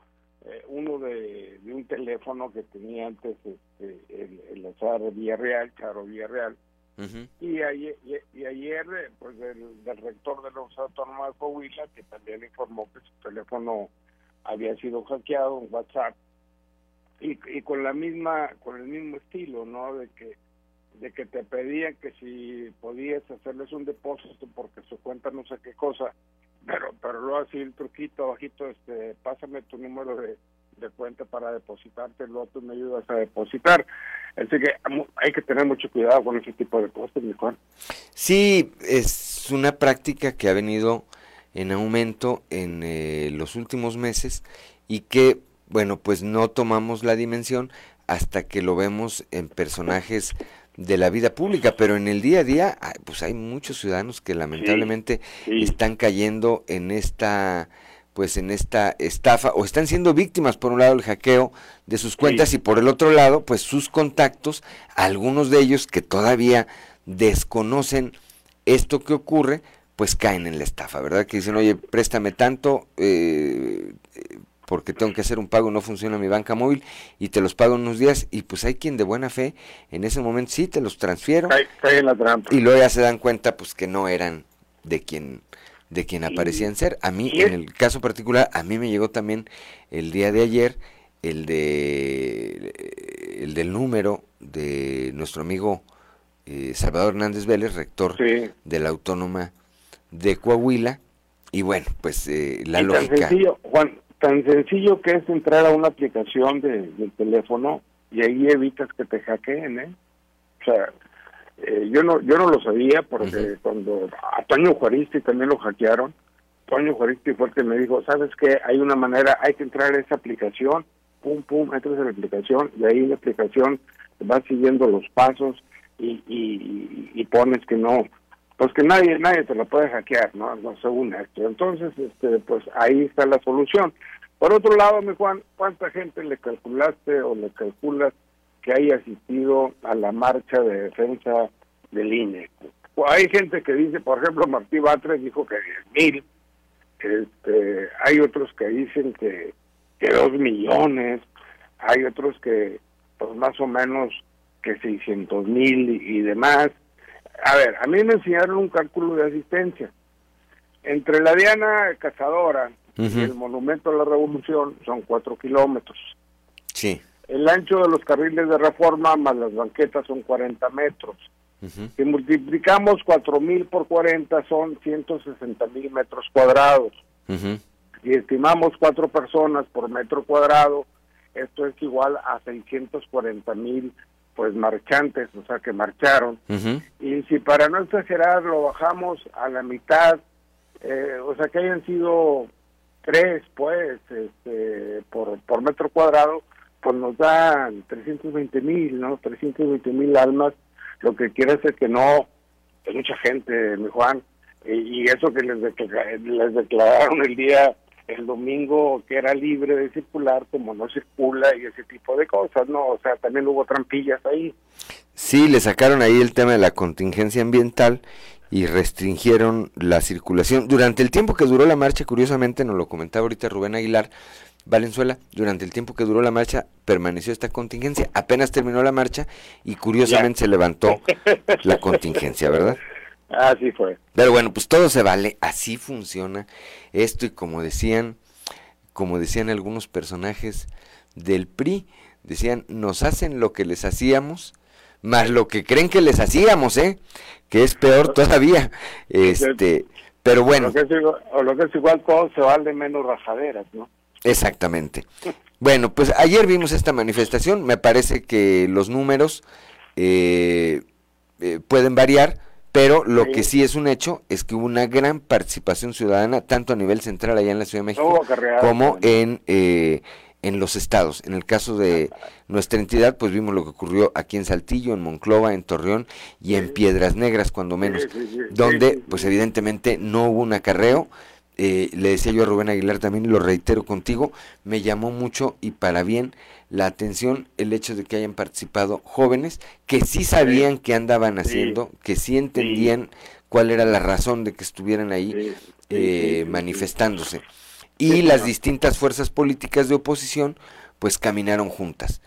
S35: eh, uno de, un teléfono que tenía antes este, el, el azar Villarreal, Charo Villarreal, y, ayer, y, ayer pues del, del, rector de la Universidad Autónoma de Coahuila, que también informó que su teléfono había sido hackeado en WhatsApp, y, y con la misma, con el mismo estilo, ¿no? De que de que te pedían que si podías hacerles un depósito porque su cuenta no sé qué cosa, pero pero luego así el truquito abajito este pásame tu número de, cuenta para depositarte luego tú me ayudas a depositar así que hay que tener mucho cuidado con ese tipo de cosas mi Juan
S1: sí es una práctica que ha venido en aumento en eh, los últimos meses y que bueno pues no tomamos la dimensión hasta que lo vemos en personajes de la vida pública, pero en el día a día, pues hay muchos ciudadanos que lamentablemente están cayendo en esta pues en esta estafa o están siendo víctimas por un lado el hackeo de sus cuentas y por el otro lado pues sus contactos, algunos de ellos que todavía desconocen esto que ocurre, pues caen en la estafa, ¿verdad? Que dicen, oye, préstame tanto, eh, porque tengo que hacer un pago, no funciona mi banca móvil y te los pago en unos días y pues hay quien de buena fe en ese momento sí te los transfiero y luego ya se dan cuenta pues que no eran de quien de quien aparecían ser. A mí en el caso particular a mí me llegó también el día de ayer el de el del número de nuestro amigo eh, Salvador Hernández Vélez, rector de la Autónoma de Coahuila y bueno, pues eh, la lógica
S35: Juan, tan sencillo que es entrar a una aplicación de, del teléfono y ahí evitas que te hackeen, ¿eh? O sea, eh, yo no yo no lo sabía porque cuando a Toño Juaristi también lo hackearon, Toño Juaristi fue el que me dijo, ¿sabes qué? Hay una manera, hay que entrar a esa aplicación, pum, pum, entras a la aplicación y ahí en la aplicación vas siguiendo los pasos y, y, y pones que no, pues que nadie nadie te lo puede hackear, ¿no? no según esto. Entonces, este, pues ahí está la solución. Por otro lado, mi Juan, ¿cuánta gente le calculaste o le calculas que haya asistido a la marcha de defensa del INE? hay gente que dice, por ejemplo, Martí Batres dijo que 10 mil, este, hay otros que dicen que, que 2 millones, hay otros que, pues más o menos, que 600 mil y demás a ver, a mí me enseñaron un cálculo de asistencia. Entre la Diana Cazadora y el Monumento a la Revolución son cuatro kilómetros.
S1: Sí.
S35: El ancho de los carriles de reforma más las banquetas son 40 metros. Si multiplicamos cuatro mil por 40 son 160 mil metros cuadrados. Si estimamos cuatro personas por metro cuadrado, esto es igual a 640 mil pues marchantes, o sea, que marcharon. Y si para no exagerar lo bajamos a la mitad, eh, o sea, que hayan sido tres, pues, este, por, por metro cuadrado, pues nos dan 320 mil, ¿no? 320 mil almas, lo que quiere decir que no, hay mucha gente, mi Juan, y, eso que les, les declararon el día el domingo que era libre de circular, como no circula y ese tipo de cosas, ¿no? O sea, también hubo trampillas ahí.
S1: Sí, le sacaron ahí el tema de la contingencia ambiental y restringieron la circulación. Durante el tiempo que duró la marcha, curiosamente, nos lo comentaba ahorita Rubén Aguilar, Valenzuela, durante el tiempo que duró la marcha permaneció esta contingencia, apenas terminó la marcha y curiosamente se levantó la contingencia, ¿verdad?
S35: Así fue.
S1: Pero bueno, pues todo se vale, así funciona esto y como decían, como decían algunos personajes del PRI, decían, nos hacen lo que les hacíamos, más lo que creen que les hacíamos, ¿eh? Que es peor todavía. Este, pero bueno.
S35: O lo que es igual, o lo que es igual todo se vale menos rajaderas, ¿no?
S1: Exactamente. Bueno, pues ayer vimos esta manifestación, me parece que los números eh, eh, pueden variar, pero lo que sí es un hecho es que hubo una gran participación ciudadana, tanto a nivel central allá en la Ciudad de México, como en, eh, en los estados. En el caso de nuestra entidad, pues vimos lo que ocurrió aquí en Saltillo, en Monclova, en Torreón y en Piedras Negras, cuando menos, donde pues evidentemente no hubo un acarreo, eh, le decía yo a Rubén Aguilar también, lo reitero contigo, me llamó mucho y para bien la atención el hecho de que hayan participado jóvenes que sí sabían qué andaban haciendo, que sí entendían cuál era la razón de que estuvieran ahí eh, manifestándose. Y las distintas fuerzas políticas de oposición pues caminaron juntas.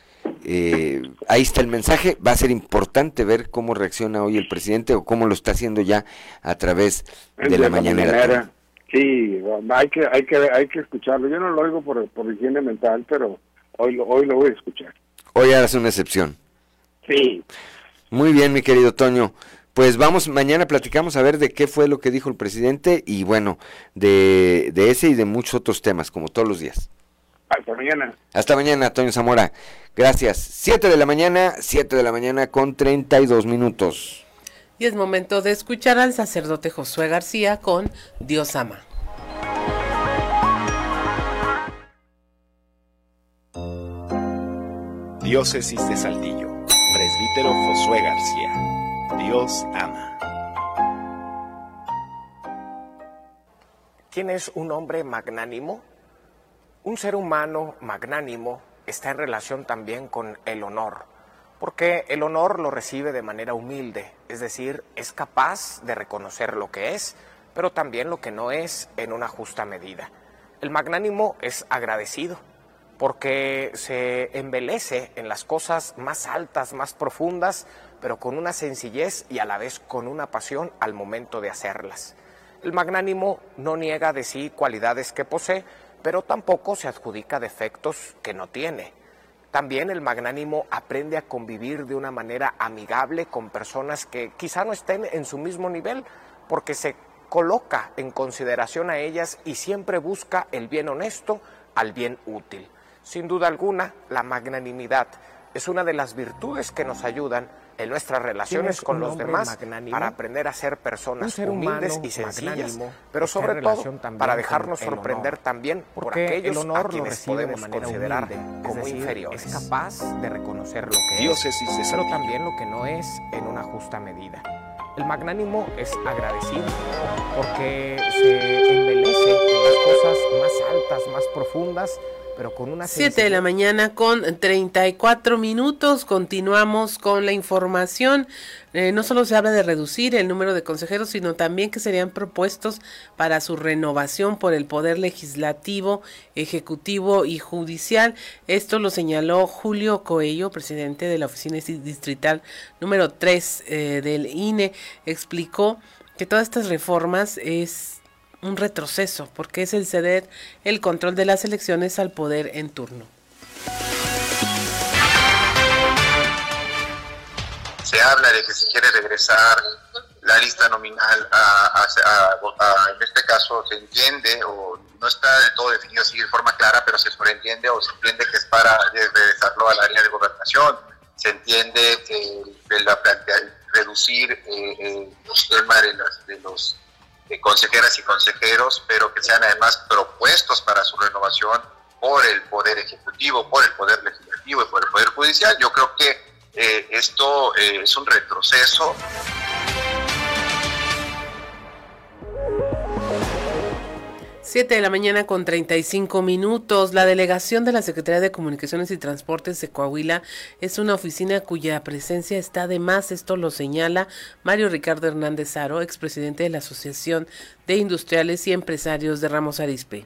S1: Eh, ahí está el mensaje. Va a ser importante ver cómo reacciona hoy el presidente o cómo lo está haciendo ya a través de, la, mañanera.
S35: Sí, hay que, hay que, hay que escucharlo. Yo no lo oigo por, por higiene mental, pero hoy lo, hoy lo voy a escuchar.
S1: Hoy hace una excepción.
S35: Sí.
S1: Muy bien, mi querido Toño. Pues vamos, mañana platicamos a ver de qué fue lo que dijo el presidente y bueno, de, de ese y de muchos otros temas, como todos los días.
S35: Hasta mañana.
S1: Hasta mañana, Toño Zamora. Gracias. Siete de la mañana, siete de la mañana con treinta y dos minutos.
S6: Y es momento de escuchar al sacerdote Josué García con Dios ama.
S36: Diócesis de Saltillo. Presbítero Josué García. Dios ama.
S37: ¿Quién es un hombre magnánimo? Un ser humano magnánimo está en relación también con el honor porque el honor lo recibe de manera humilde, es decir, es capaz de reconocer lo que es, pero también lo que no es en una justa medida. El magnánimo es agradecido, porque se embelece en las cosas más altas, más profundas, pero con una sencillez y a la vez con una pasión al momento de hacerlas. El magnánimo no niega de sí cualidades que posee, pero tampoco se adjudica defectos que no tiene. También el magnánimo aprende a convivir de una manera amigable con personas que quizá no estén en su mismo nivel, porque se coloca en consideración a ellas y siempre busca el bien honesto al bien útil. Sin duda alguna, la magnanimidad es una de las virtudes que nos ayudan en nuestras relaciones con los demás para aprender a ser personas humildes y sencillas, pero sobre todo para dejarnos sorprender también por aquellos el honor a quienes podemos considerar como inferiores. Es capaz de reconocer lo que
S36: Diócesis
S37: es, pero también lo que no es en una justa medida. El magnánimo es agradecido porque se embelece en las cosas más altas, más profundas, pero con una
S6: 7 de la mañana con 34 minutos. Continuamos con la información. Eh, no solo se habla de reducir el número de consejeros, sino también que serían propuestos para su renovación por el Poder Legislativo, Ejecutivo y Judicial. Esto lo señaló Julio Coello, presidente de la Oficina Distrital número 3 eh, del INE. Explicó que todas estas reformas es un retroceso, porque es el ceder el control de las elecciones al poder en turno.
S38: Se habla de que se quiere regresar la lista nominal a, en este caso se entiende o no está de todo definido así de forma clara, pero se sobreentiende o se entiende que es para regresarlo al área de gobernación. Se entiende que la reducir eh, el tema de, de los consejeras y consejeros, pero que sean además propuestos para su renovación por el Poder Ejecutivo, por el Poder Legislativo y por el Poder Judicial. Yo creo que eh, esto eh, es un retroceso.
S6: 7 de la mañana con 35 minutos. La delegación de la Secretaría de Comunicaciones y Transportes de Coahuila es una oficina cuya presencia está de más. Esto lo señala Mario Ricardo Hernández Aro, expresidente de la Asociación de Industriales y Empresarios de Ramos Arispe.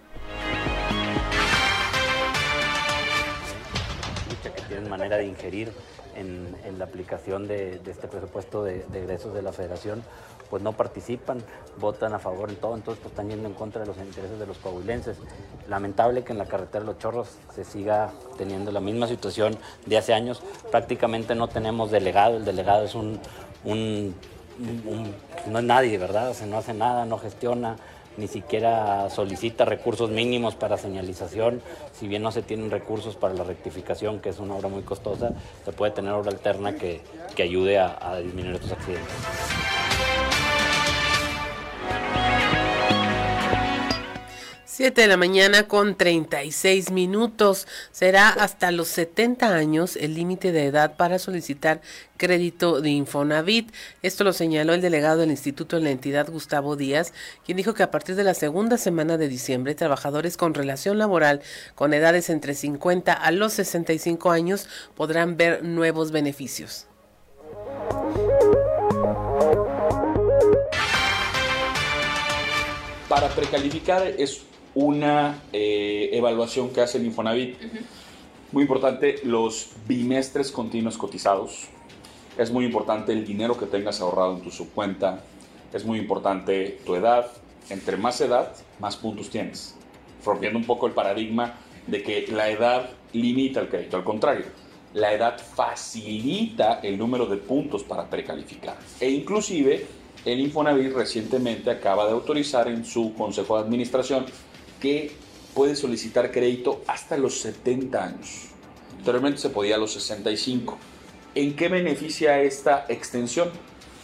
S28: que tienen manera de ingerir en, la aplicación de, este presupuesto de, de de la Federación pues no participan, votan a favor en todo, entonces pues, están yendo en contra de los intereses de los coahuilenses. Lamentable que en la carretera de Los Chorros se siga teniendo la misma situación de hace años. Prácticamente no tenemos delegado, el delegado es un, no es nadie, ¿verdad? No hace nada, no gestiona, ni siquiera solicita recursos mínimos para señalización. Si bien no se tienen recursos para la rectificación, que es una obra muy costosa, se puede tener obra alterna que, ayude a, a disminuir estos accidentes.
S6: 7 de la mañana con 36 minutos. Será hasta los 70 años el límite de edad para solicitar crédito de Infonavit. Esto lo señaló el delegado del instituto en la entidad, Gustavo Díaz, quien dijo que a partir de la segunda semana de diciembre, trabajadores con relación laboral con edades entre 50 a los 65 años podrán ver nuevos beneficios.
S39: Para precalificar es una eh, evaluación que hace el Infonavit. Muy importante, los bimestres continuos cotizados. Es muy importante el dinero que tengas ahorrado en tu subcuenta. Es muy importante tu edad. Entre más edad, más puntos tienes. Rompiendo un poco el paradigma de que la edad limita el crédito. Al contrario, la edad facilita el número de puntos para precalificar. E inclusive el Infonavit recientemente acaba de autorizar en su Consejo de Administración que puede solicitar crédito hasta los 70 años. Anteriormente se podía a los 65. ¿En qué beneficia esta extensión?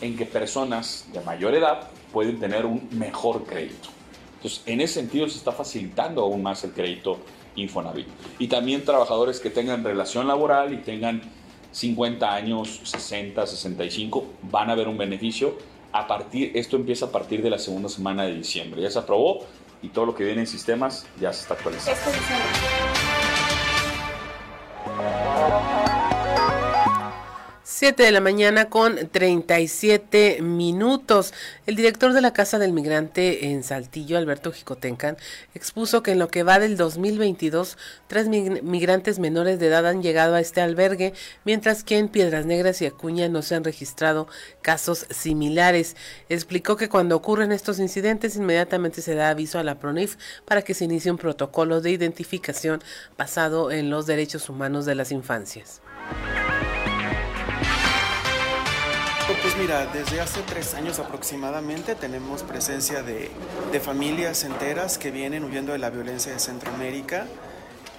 S39: En que personas de mayor edad pueden tener un mejor crédito. Entonces, en ese sentido se está facilitando aún más el crédito Infonavit. Y también trabajadores que tengan relación laboral y tengan 50 años, 60, 65, van a ver un beneficio. A partir, esto empieza a partir de la segunda semana de diciembre. Ya se aprobó, y todo lo que viene en sistemas ya se está actualizando.
S6: 7 de la mañana con 37 minutos. El director de la Casa del Migrante en Saltillo, Alberto Jicotencan, expuso que en lo que va del 2022, tres migrantes menores de edad han llegado a este albergue, mientras que en Piedras Negras y Acuña no se han registrado casos similares. Explicó que cuando ocurren estos incidentes, inmediatamente se da aviso a la PRONIF para que se inicie un protocolo de identificación basado en los derechos humanos de las infancias.
S40: Pues mira, desde hace tres años aproximadamente tenemos presencia de, familias enteras que vienen huyendo de la violencia de Centroamérica.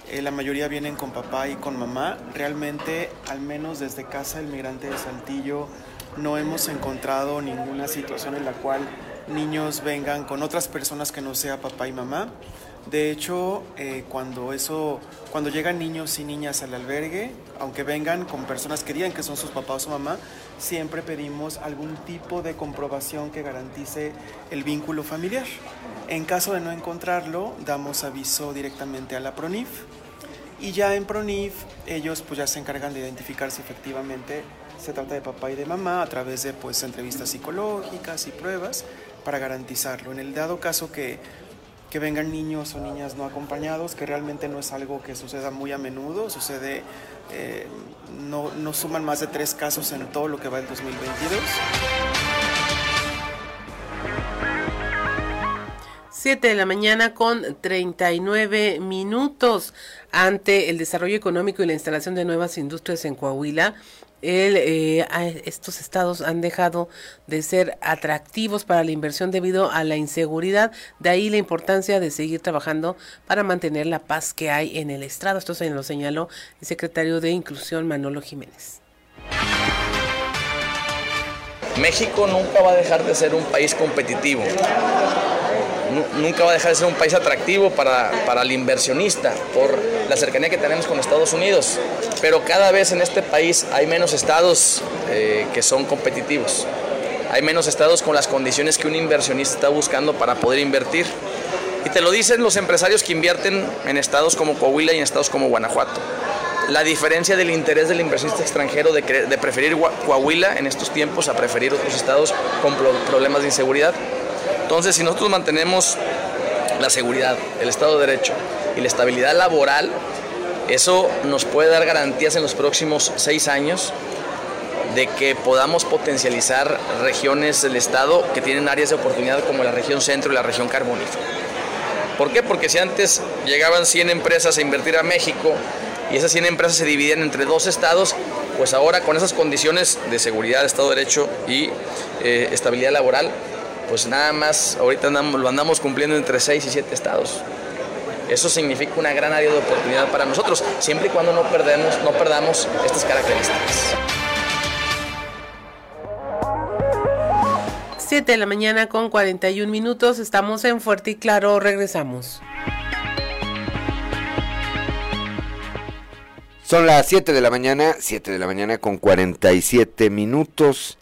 S40: Eh, la mayoría vienen con papá y con mamá. Realmente, al menos desde Casa del Migrante de Saltillo, no hemos encontrado ninguna situación en la cual niños vengan con otras personas que no sea papá y mamá. De hecho, eh, cuando eso, cuando llegan niños y niñas al albergue, aunque vengan con personas que digan que son sus papás o mamá, siempre pedimos algún tipo de comprobación que garantice el vínculo familiar. En caso de no encontrarlo, damos aviso directamente a la PRONIF y ya en PRONIF ellos pues ya se encargan de identificar si efectivamente se trata de papá y de mamá a través de pues entrevistas psicológicas y pruebas para garantizarlo. En el dado caso que que vengan niños o niñas no acompañados, que realmente no es algo que suceda muy a menudo, sucede, eh, no, no suman más de tres casos en todo lo que va el 2022.
S6: 7 de la mañana con 39 minutos ante el desarrollo económico y la instalación de nuevas industrias en Coahuila eh, estos estados han dejado de ser atractivos para la inversión debido a la inseguridad. De ahí la importancia de seguir trabajando para mantener la paz que hay en el estrado. Esto se lo señaló el secretario de Inclusión Manolo Jiménez.
S41: México nunca va a dejar de ser un país competitivo nunca va a dejar de ser un país atractivo para, el inversionista por la cercanía que tenemos con Estados Unidos. Pero cada vez en este país hay menos estados eh, que son competitivos. Hay menos estados con las condiciones que un inversionista está buscando para poder invertir. Y te lo dicen los empresarios que invierten en estados como Coahuila y en estados como Guanajuato. La diferencia del interés del inversionista extranjero de preferir Coahuila en estos tiempos a preferir otros estados con problemas de inseguridad. Entonces, si nosotros mantenemos la seguridad, el Estado de Derecho y la estabilidad laboral, eso nos puede dar garantías en los próximos seis años de que podamos potencializar regiones del Estado que tienen áreas de oportunidad como la región centro y la región carbonífera. ¿Por qué? Porque si antes llegaban 100 empresas a invertir a México y esas 100 empresas se dividían entre dos estados, pues ahora con esas condiciones de seguridad, Estado de Derecho y eh, estabilidad laboral, pues nada más ahorita lo andamos cumpliendo entre 6 y 7 estados. Eso significa una gran área de oportunidad para nosotros, siempre y cuando no, perdemos, no perdamos estas características.
S6: 7 de la mañana con 41 minutos, estamos en Fuerte y Claro, regresamos.
S1: Son las 7 de la mañana, 7 de la mañana con 47 minutos.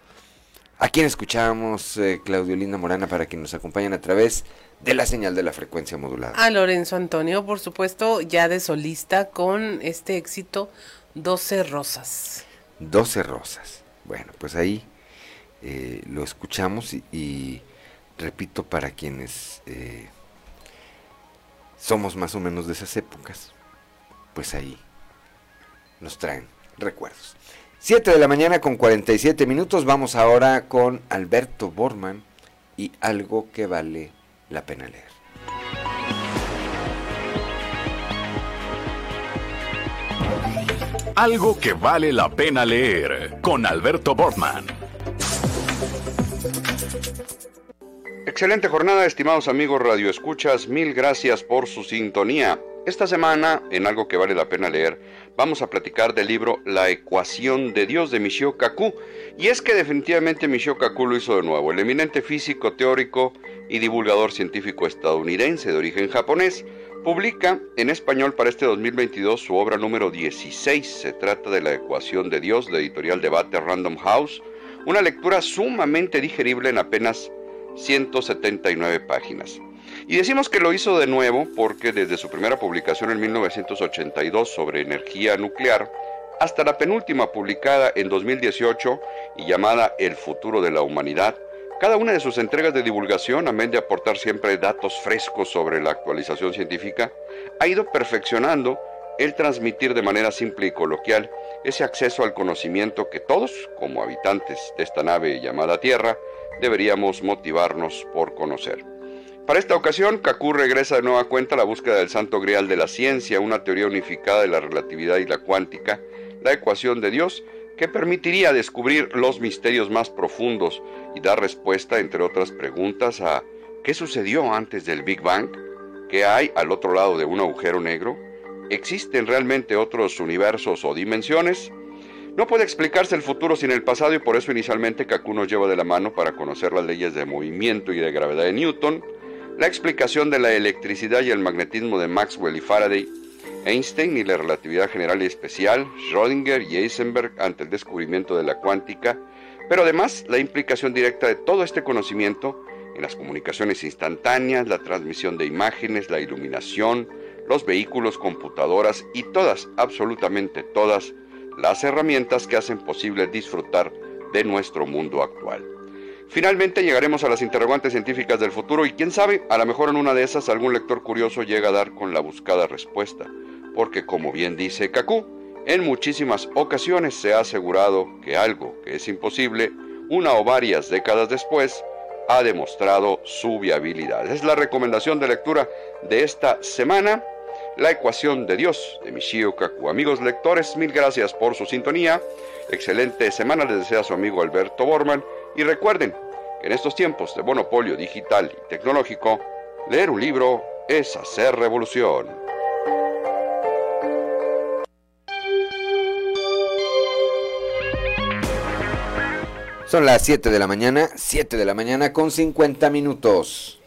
S1: ¿A quién escuchamos, eh, Claudio Linda Morana, para que nos acompañen a través de la señal de la frecuencia modulada?
S6: A Lorenzo Antonio, por supuesto, ya de solista con este éxito 12 Rosas.
S1: 12 Rosas. Bueno, pues ahí eh, lo escuchamos y, repito, para quienes eh, somos más o menos de esas épocas, pues ahí nos traen recuerdos. 7 de la mañana con 47 minutos. Vamos ahora con Alberto Borman y algo que vale la pena leer.
S34: Algo que vale la pena leer con Alberto Borman.
S42: Excelente jornada, estimados amigos radioescuchas. Mil gracias por su sintonía. Esta semana, en algo que vale la pena leer, vamos a platicar del libro La ecuación de Dios de Michio Kaku. Y es que definitivamente Michio Kaku lo hizo de nuevo. El eminente físico, teórico y divulgador científico estadounidense de origen japonés publica en español para este 2022 su obra número 16. Se trata de La ecuación de Dios de editorial Debate Random House. Una lectura sumamente digerible en apenas 179 páginas. Y decimos que lo hizo de nuevo porque desde su primera publicación en 1982 sobre energía nuclear hasta la penúltima publicada en 2018 y llamada El futuro de la humanidad, cada una de sus entregas de divulgación, amén de aportar siempre datos frescos sobre la actualización científica, ha ido perfeccionando el transmitir de manera simple y coloquial ese acceso al conocimiento que todos, como habitantes de esta nave llamada Tierra, deberíamos motivarnos por conocer. Para esta ocasión, Kaku regresa de nueva cuenta a la búsqueda del santo grial de la ciencia, una teoría unificada de la relatividad y la cuántica, la ecuación de Dios, que permitiría descubrir los misterios más profundos y dar respuesta, entre otras preguntas, a ¿qué sucedió antes del Big Bang? ¿Qué hay al otro lado de un agujero negro? ¿Existen realmente otros universos o dimensiones? No puede explicarse el futuro sin el pasado y por eso inicialmente Kaku nos lleva de la mano para conocer las leyes de movimiento y de gravedad de Newton, la explicación de la electricidad y el magnetismo de Maxwell y Faraday, Einstein y la relatividad general y especial, Schrödinger y Heisenberg ante el descubrimiento de la cuántica, pero además la implicación directa de todo este conocimiento en las comunicaciones instantáneas, la transmisión de imágenes, la iluminación, los vehículos, computadoras y todas, absolutamente todas, las herramientas que hacen posible disfrutar de nuestro mundo actual. Finalmente llegaremos a las interrogantes científicas del futuro y quién sabe, a lo mejor en una de esas algún lector curioso llega a dar con la buscada respuesta, porque como bien dice Kaku, en muchísimas ocasiones se ha asegurado que algo que es imposible, una o varias décadas después, ha demostrado su viabilidad. Es la recomendación de lectura de esta semana, La ecuación de Dios de Michio Kaku. Amigos lectores, mil gracias por su sintonía. Excelente semana les desea su amigo Alberto Borman y recuerden que en estos tiempos de monopolio digital y tecnológico, leer un libro es hacer revolución.
S1: Son las 7 de la mañana, 7 de la mañana con 50 minutos.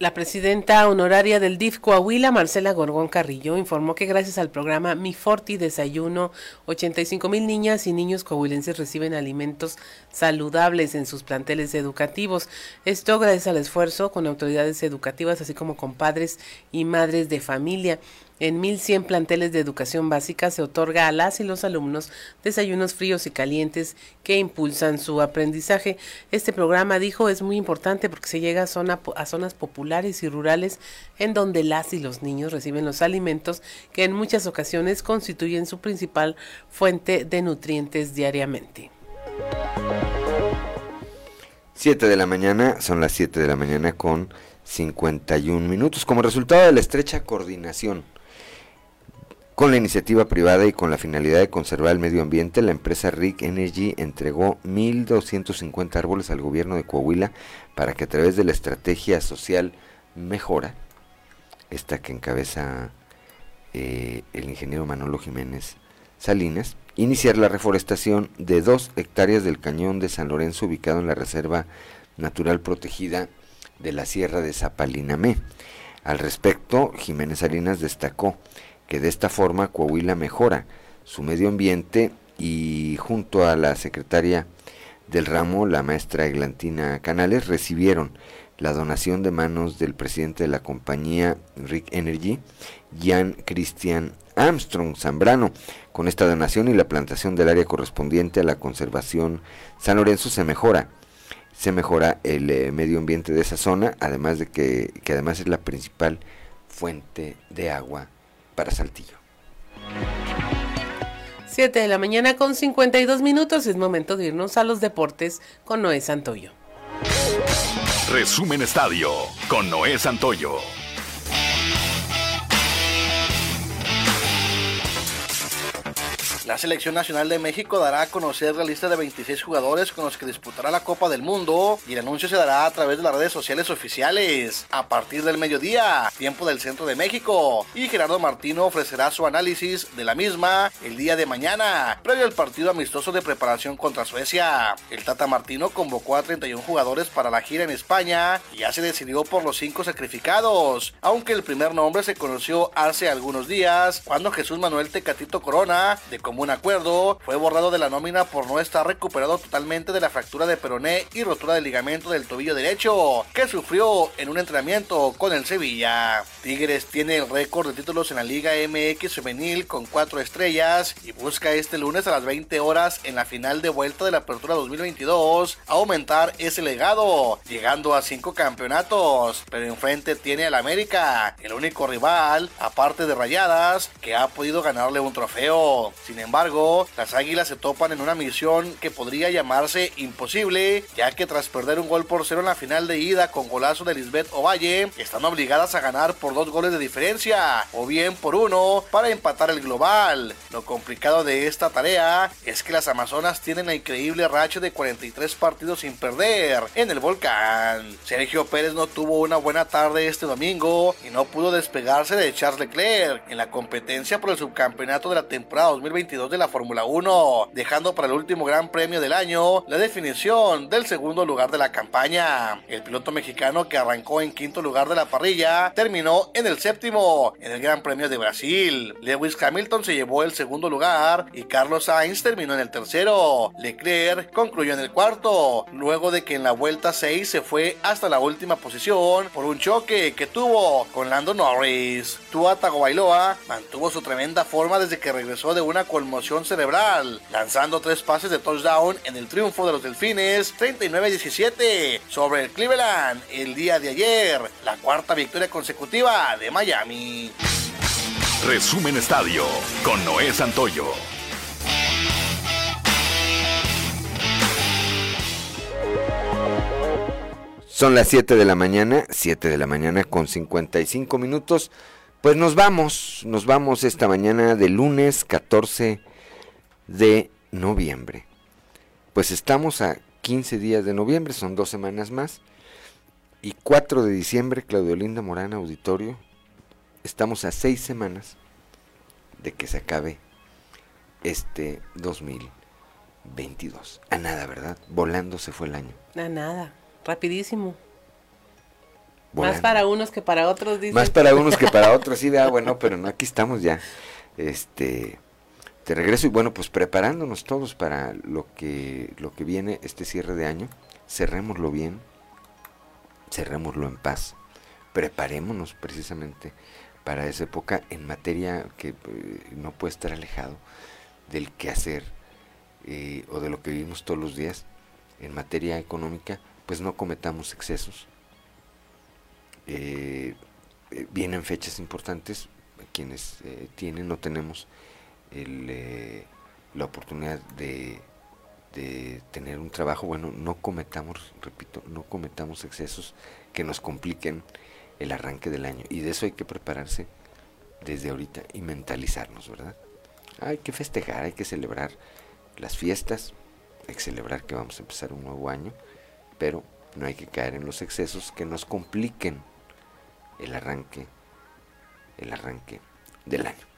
S6: La presidenta honoraria del DIF Coahuila, Marcela Gorgón Carrillo, informó que gracias al programa Mi Forti Desayuno, 85 mil niñas y niños coahuilenses reciben alimentos saludables en sus planteles educativos. Esto gracias al esfuerzo con autoridades educativas, así como con padres y madres de familia. En 1.100 planteles de educación básica se otorga a las y los alumnos desayunos fríos y calientes que impulsan su aprendizaje. Este programa, dijo, es muy importante porque se llega a, zona, a zonas populares y rurales en donde las y los niños reciben los alimentos que en muchas ocasiones constituyen su principal fuente de nutrientes diariamente.
S1: 7 de la mañana, son las 7 de la mañana con 51 minutos. Como resultado de la estrecha coordinación con la iniciativa privada y con la finalidad de conservar el medio ambiente, la empresa Rick Energy entregó 1.250 árboles al gobierno de Coahuila para que a través de la estrategia social Mejora, esta que encabeza eh, el ingeniero Manolo Jiménez Salinas, iniciar la reforestación de dos hectáreas del cañón de San Lorenzo ubicado en la Reserva Natural Protegida de la Sierra de Zapalinamé. Al respecto, Jiménez Salinas destacó que de esta forma Coahuila mejora su medio ambiente y junto a la secretaria del ramo, la maestra Eglantina Canales, recibieron la donación de manos del presidente de la compañía Rick Energy, Jan Christian Armstrong Zambrano. Con esta donación y la plantación del área correspondiente a la conservación San Lorenzo se mejora se mejora el eh, medio ambiente de esa zona, además de que, que además es la principal fuente de agua para Saltillo.
S6: 7 de la mañana con 52 minutos. Es momento de irnos a los deportes con Noé Santoyo.
S34: Resumen Estadio con Noé Santoyo.
S43: La Selección Nacional de México dará a conocer la lista de 26 jugadores con los que disputará la Copa del Mundo y el anuncio se dará a través de las redes sociales oficiales a partir del mediodía, tiempo del centro de México. Y Gerardo Martino ofrecerá su análisis de la misma el día de mañana, previo al partido amistoso de preparación contra Suecia. El Tata Martino convocó a 31 jugadores para la gira en España y ya se decidió por los 5 sacrificados, aunque el primer nombre se conoció hace algunos días cuando Jesús Manuel Tecatito Corona de un acuerdo, fue borrado de la nómina por no estar recuperado totalmente de la fractura de peroné y rotura del ligamento del tobillo derecho que sufrió en un entrenamiento con el Sevilla. Tigres tiene el récord de títulos en la Liga MX femenil con cuatro estrellas y busca este lunes a las 20 horas en la final de vuelta de la Apertura 2022 aumentar ese legado, llegando a cinco campeonatos, pero enfrente tiene al América, el único rival, aparte de Rayadas, que ha podido ganarle un trofeo. Sin embargo, las Águilas se topan en una misión que podría llamarse imposible, ya que tras perder un gol por cero en la final de ida con golazo de Lisbeth Ovalle, están obligadas a ganar por dos goles de diferencia, o bien por uno, para empatar el global. Lo complicado de esta tarea es que las Amazonas tienen la increíble racha de 43 partidos sin perder en el volcán. Sergio Pérez no tuvo una buena tarde este domingo y no pudo despegarse de Charles Leclerc en la competencia por el subcampeonato de la temporada 2022 de la Fórmula 1, dejando para el último Gran Premio del año la definición del segundo lugar de la campaña. El piloto mexicano que arrancó en quinto lugar de la parrilla terminó en el séptimo en el Gran Premio de Brasil. Lewis Hamilton se llevó el segundo lugar y Carlos Sainz terminó en el tercero. Leclerc concluyó en el cuarto, luego de que en la vuelta 6 se fue hasta la última posición por un choque que tuvo con Lando Norris. Tua Tagovailoa mantuvo su tremenda forma desde que regresó de una conmoción cerebral, lanzando tres pases de touchdown en el triunfo de los Delfines 39-17 sobre el Cleveland el día de ayer, la cuarta victoria consecutiva de Miami.
S34: Resumen Estadio con Noé Santoyo.
S1: Son las 7 de la mañana, 7 de la mañana con 55 minutos. Pues nos vamos, nos vamos esta mañana de lunes 14 de noviembre. Pues estamos a 15 días de noviembre, son dos semanas más. Y 4 de diciembre, Claudio Linda Morán Auditorio, estamos a seis semanas de que se acabe este 2022. A nada, ¿verdad? Volando se fue el año.
S6: A nada, rapidísimo. Más para unos que para otros, dice.
S1: Más para unos que para otros, sí, ah, bueno, pero no, aquí estamos ya. Este, te regreso y bueno, pues preparándonos todos para lo que, lo que viene este cierre de año. Cerrémoslo bien, cerrémoslo en paz, preparémonos precisamente para esa época en materia que eh, no puede estar alejado del quehacer eh, o de lo que vivimos todos los días en materia económica, pues no cometamos excesos. Eh, vienen fechas importantes, quienes tienen, no tenemos el, la oportunidad de, de tener un trabajo, bueno, no cometamos, repito, no cometamos excesos que nos compliquen el arranque del año. Y de eso hay que prepararse desde ahorita y mentalizarnos, ¿verdad? Hay que festejar, hay que celebrar las fiestas, hay que celebrar que vamos a empezar un nuevo año, pero no hay que caer en los excesos que nos compliquen el arranque, el arranque del año.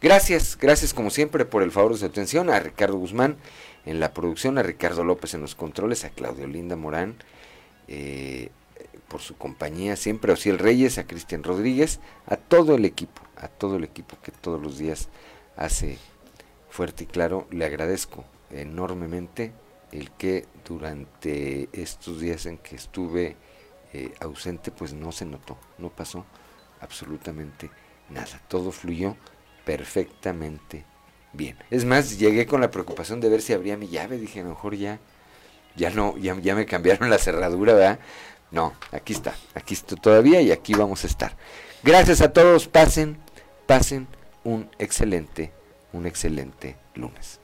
S1: Gracias, gracias como siempre por el favor de su atención a Ricardo Guzmán en la producción, a Ricardo López en los controles, a Claudio Linda Morán, eh, por su compañía siempre, a Ociel Reyes, a Cristian Rodríguez, a todo el equipo, a todo el equipo que todos los días hace fuerte y claro, le agradezco enormemente el que durante estos días en que estuve eh, ausente, pues no se notó, no pasó absolutamente nada, todo fluyó perfectamente bien. Es más, llegué con la preocupación de ver si abría mi llave, dije, mejor ya, ya no, ya, ya me cambiaron la cerradura, ¿verdad? No, aquí está, aquí estoy todavía y aquí vamos a estar. Gracias a todos, pasen, pasen un excelente, un excelente lunes.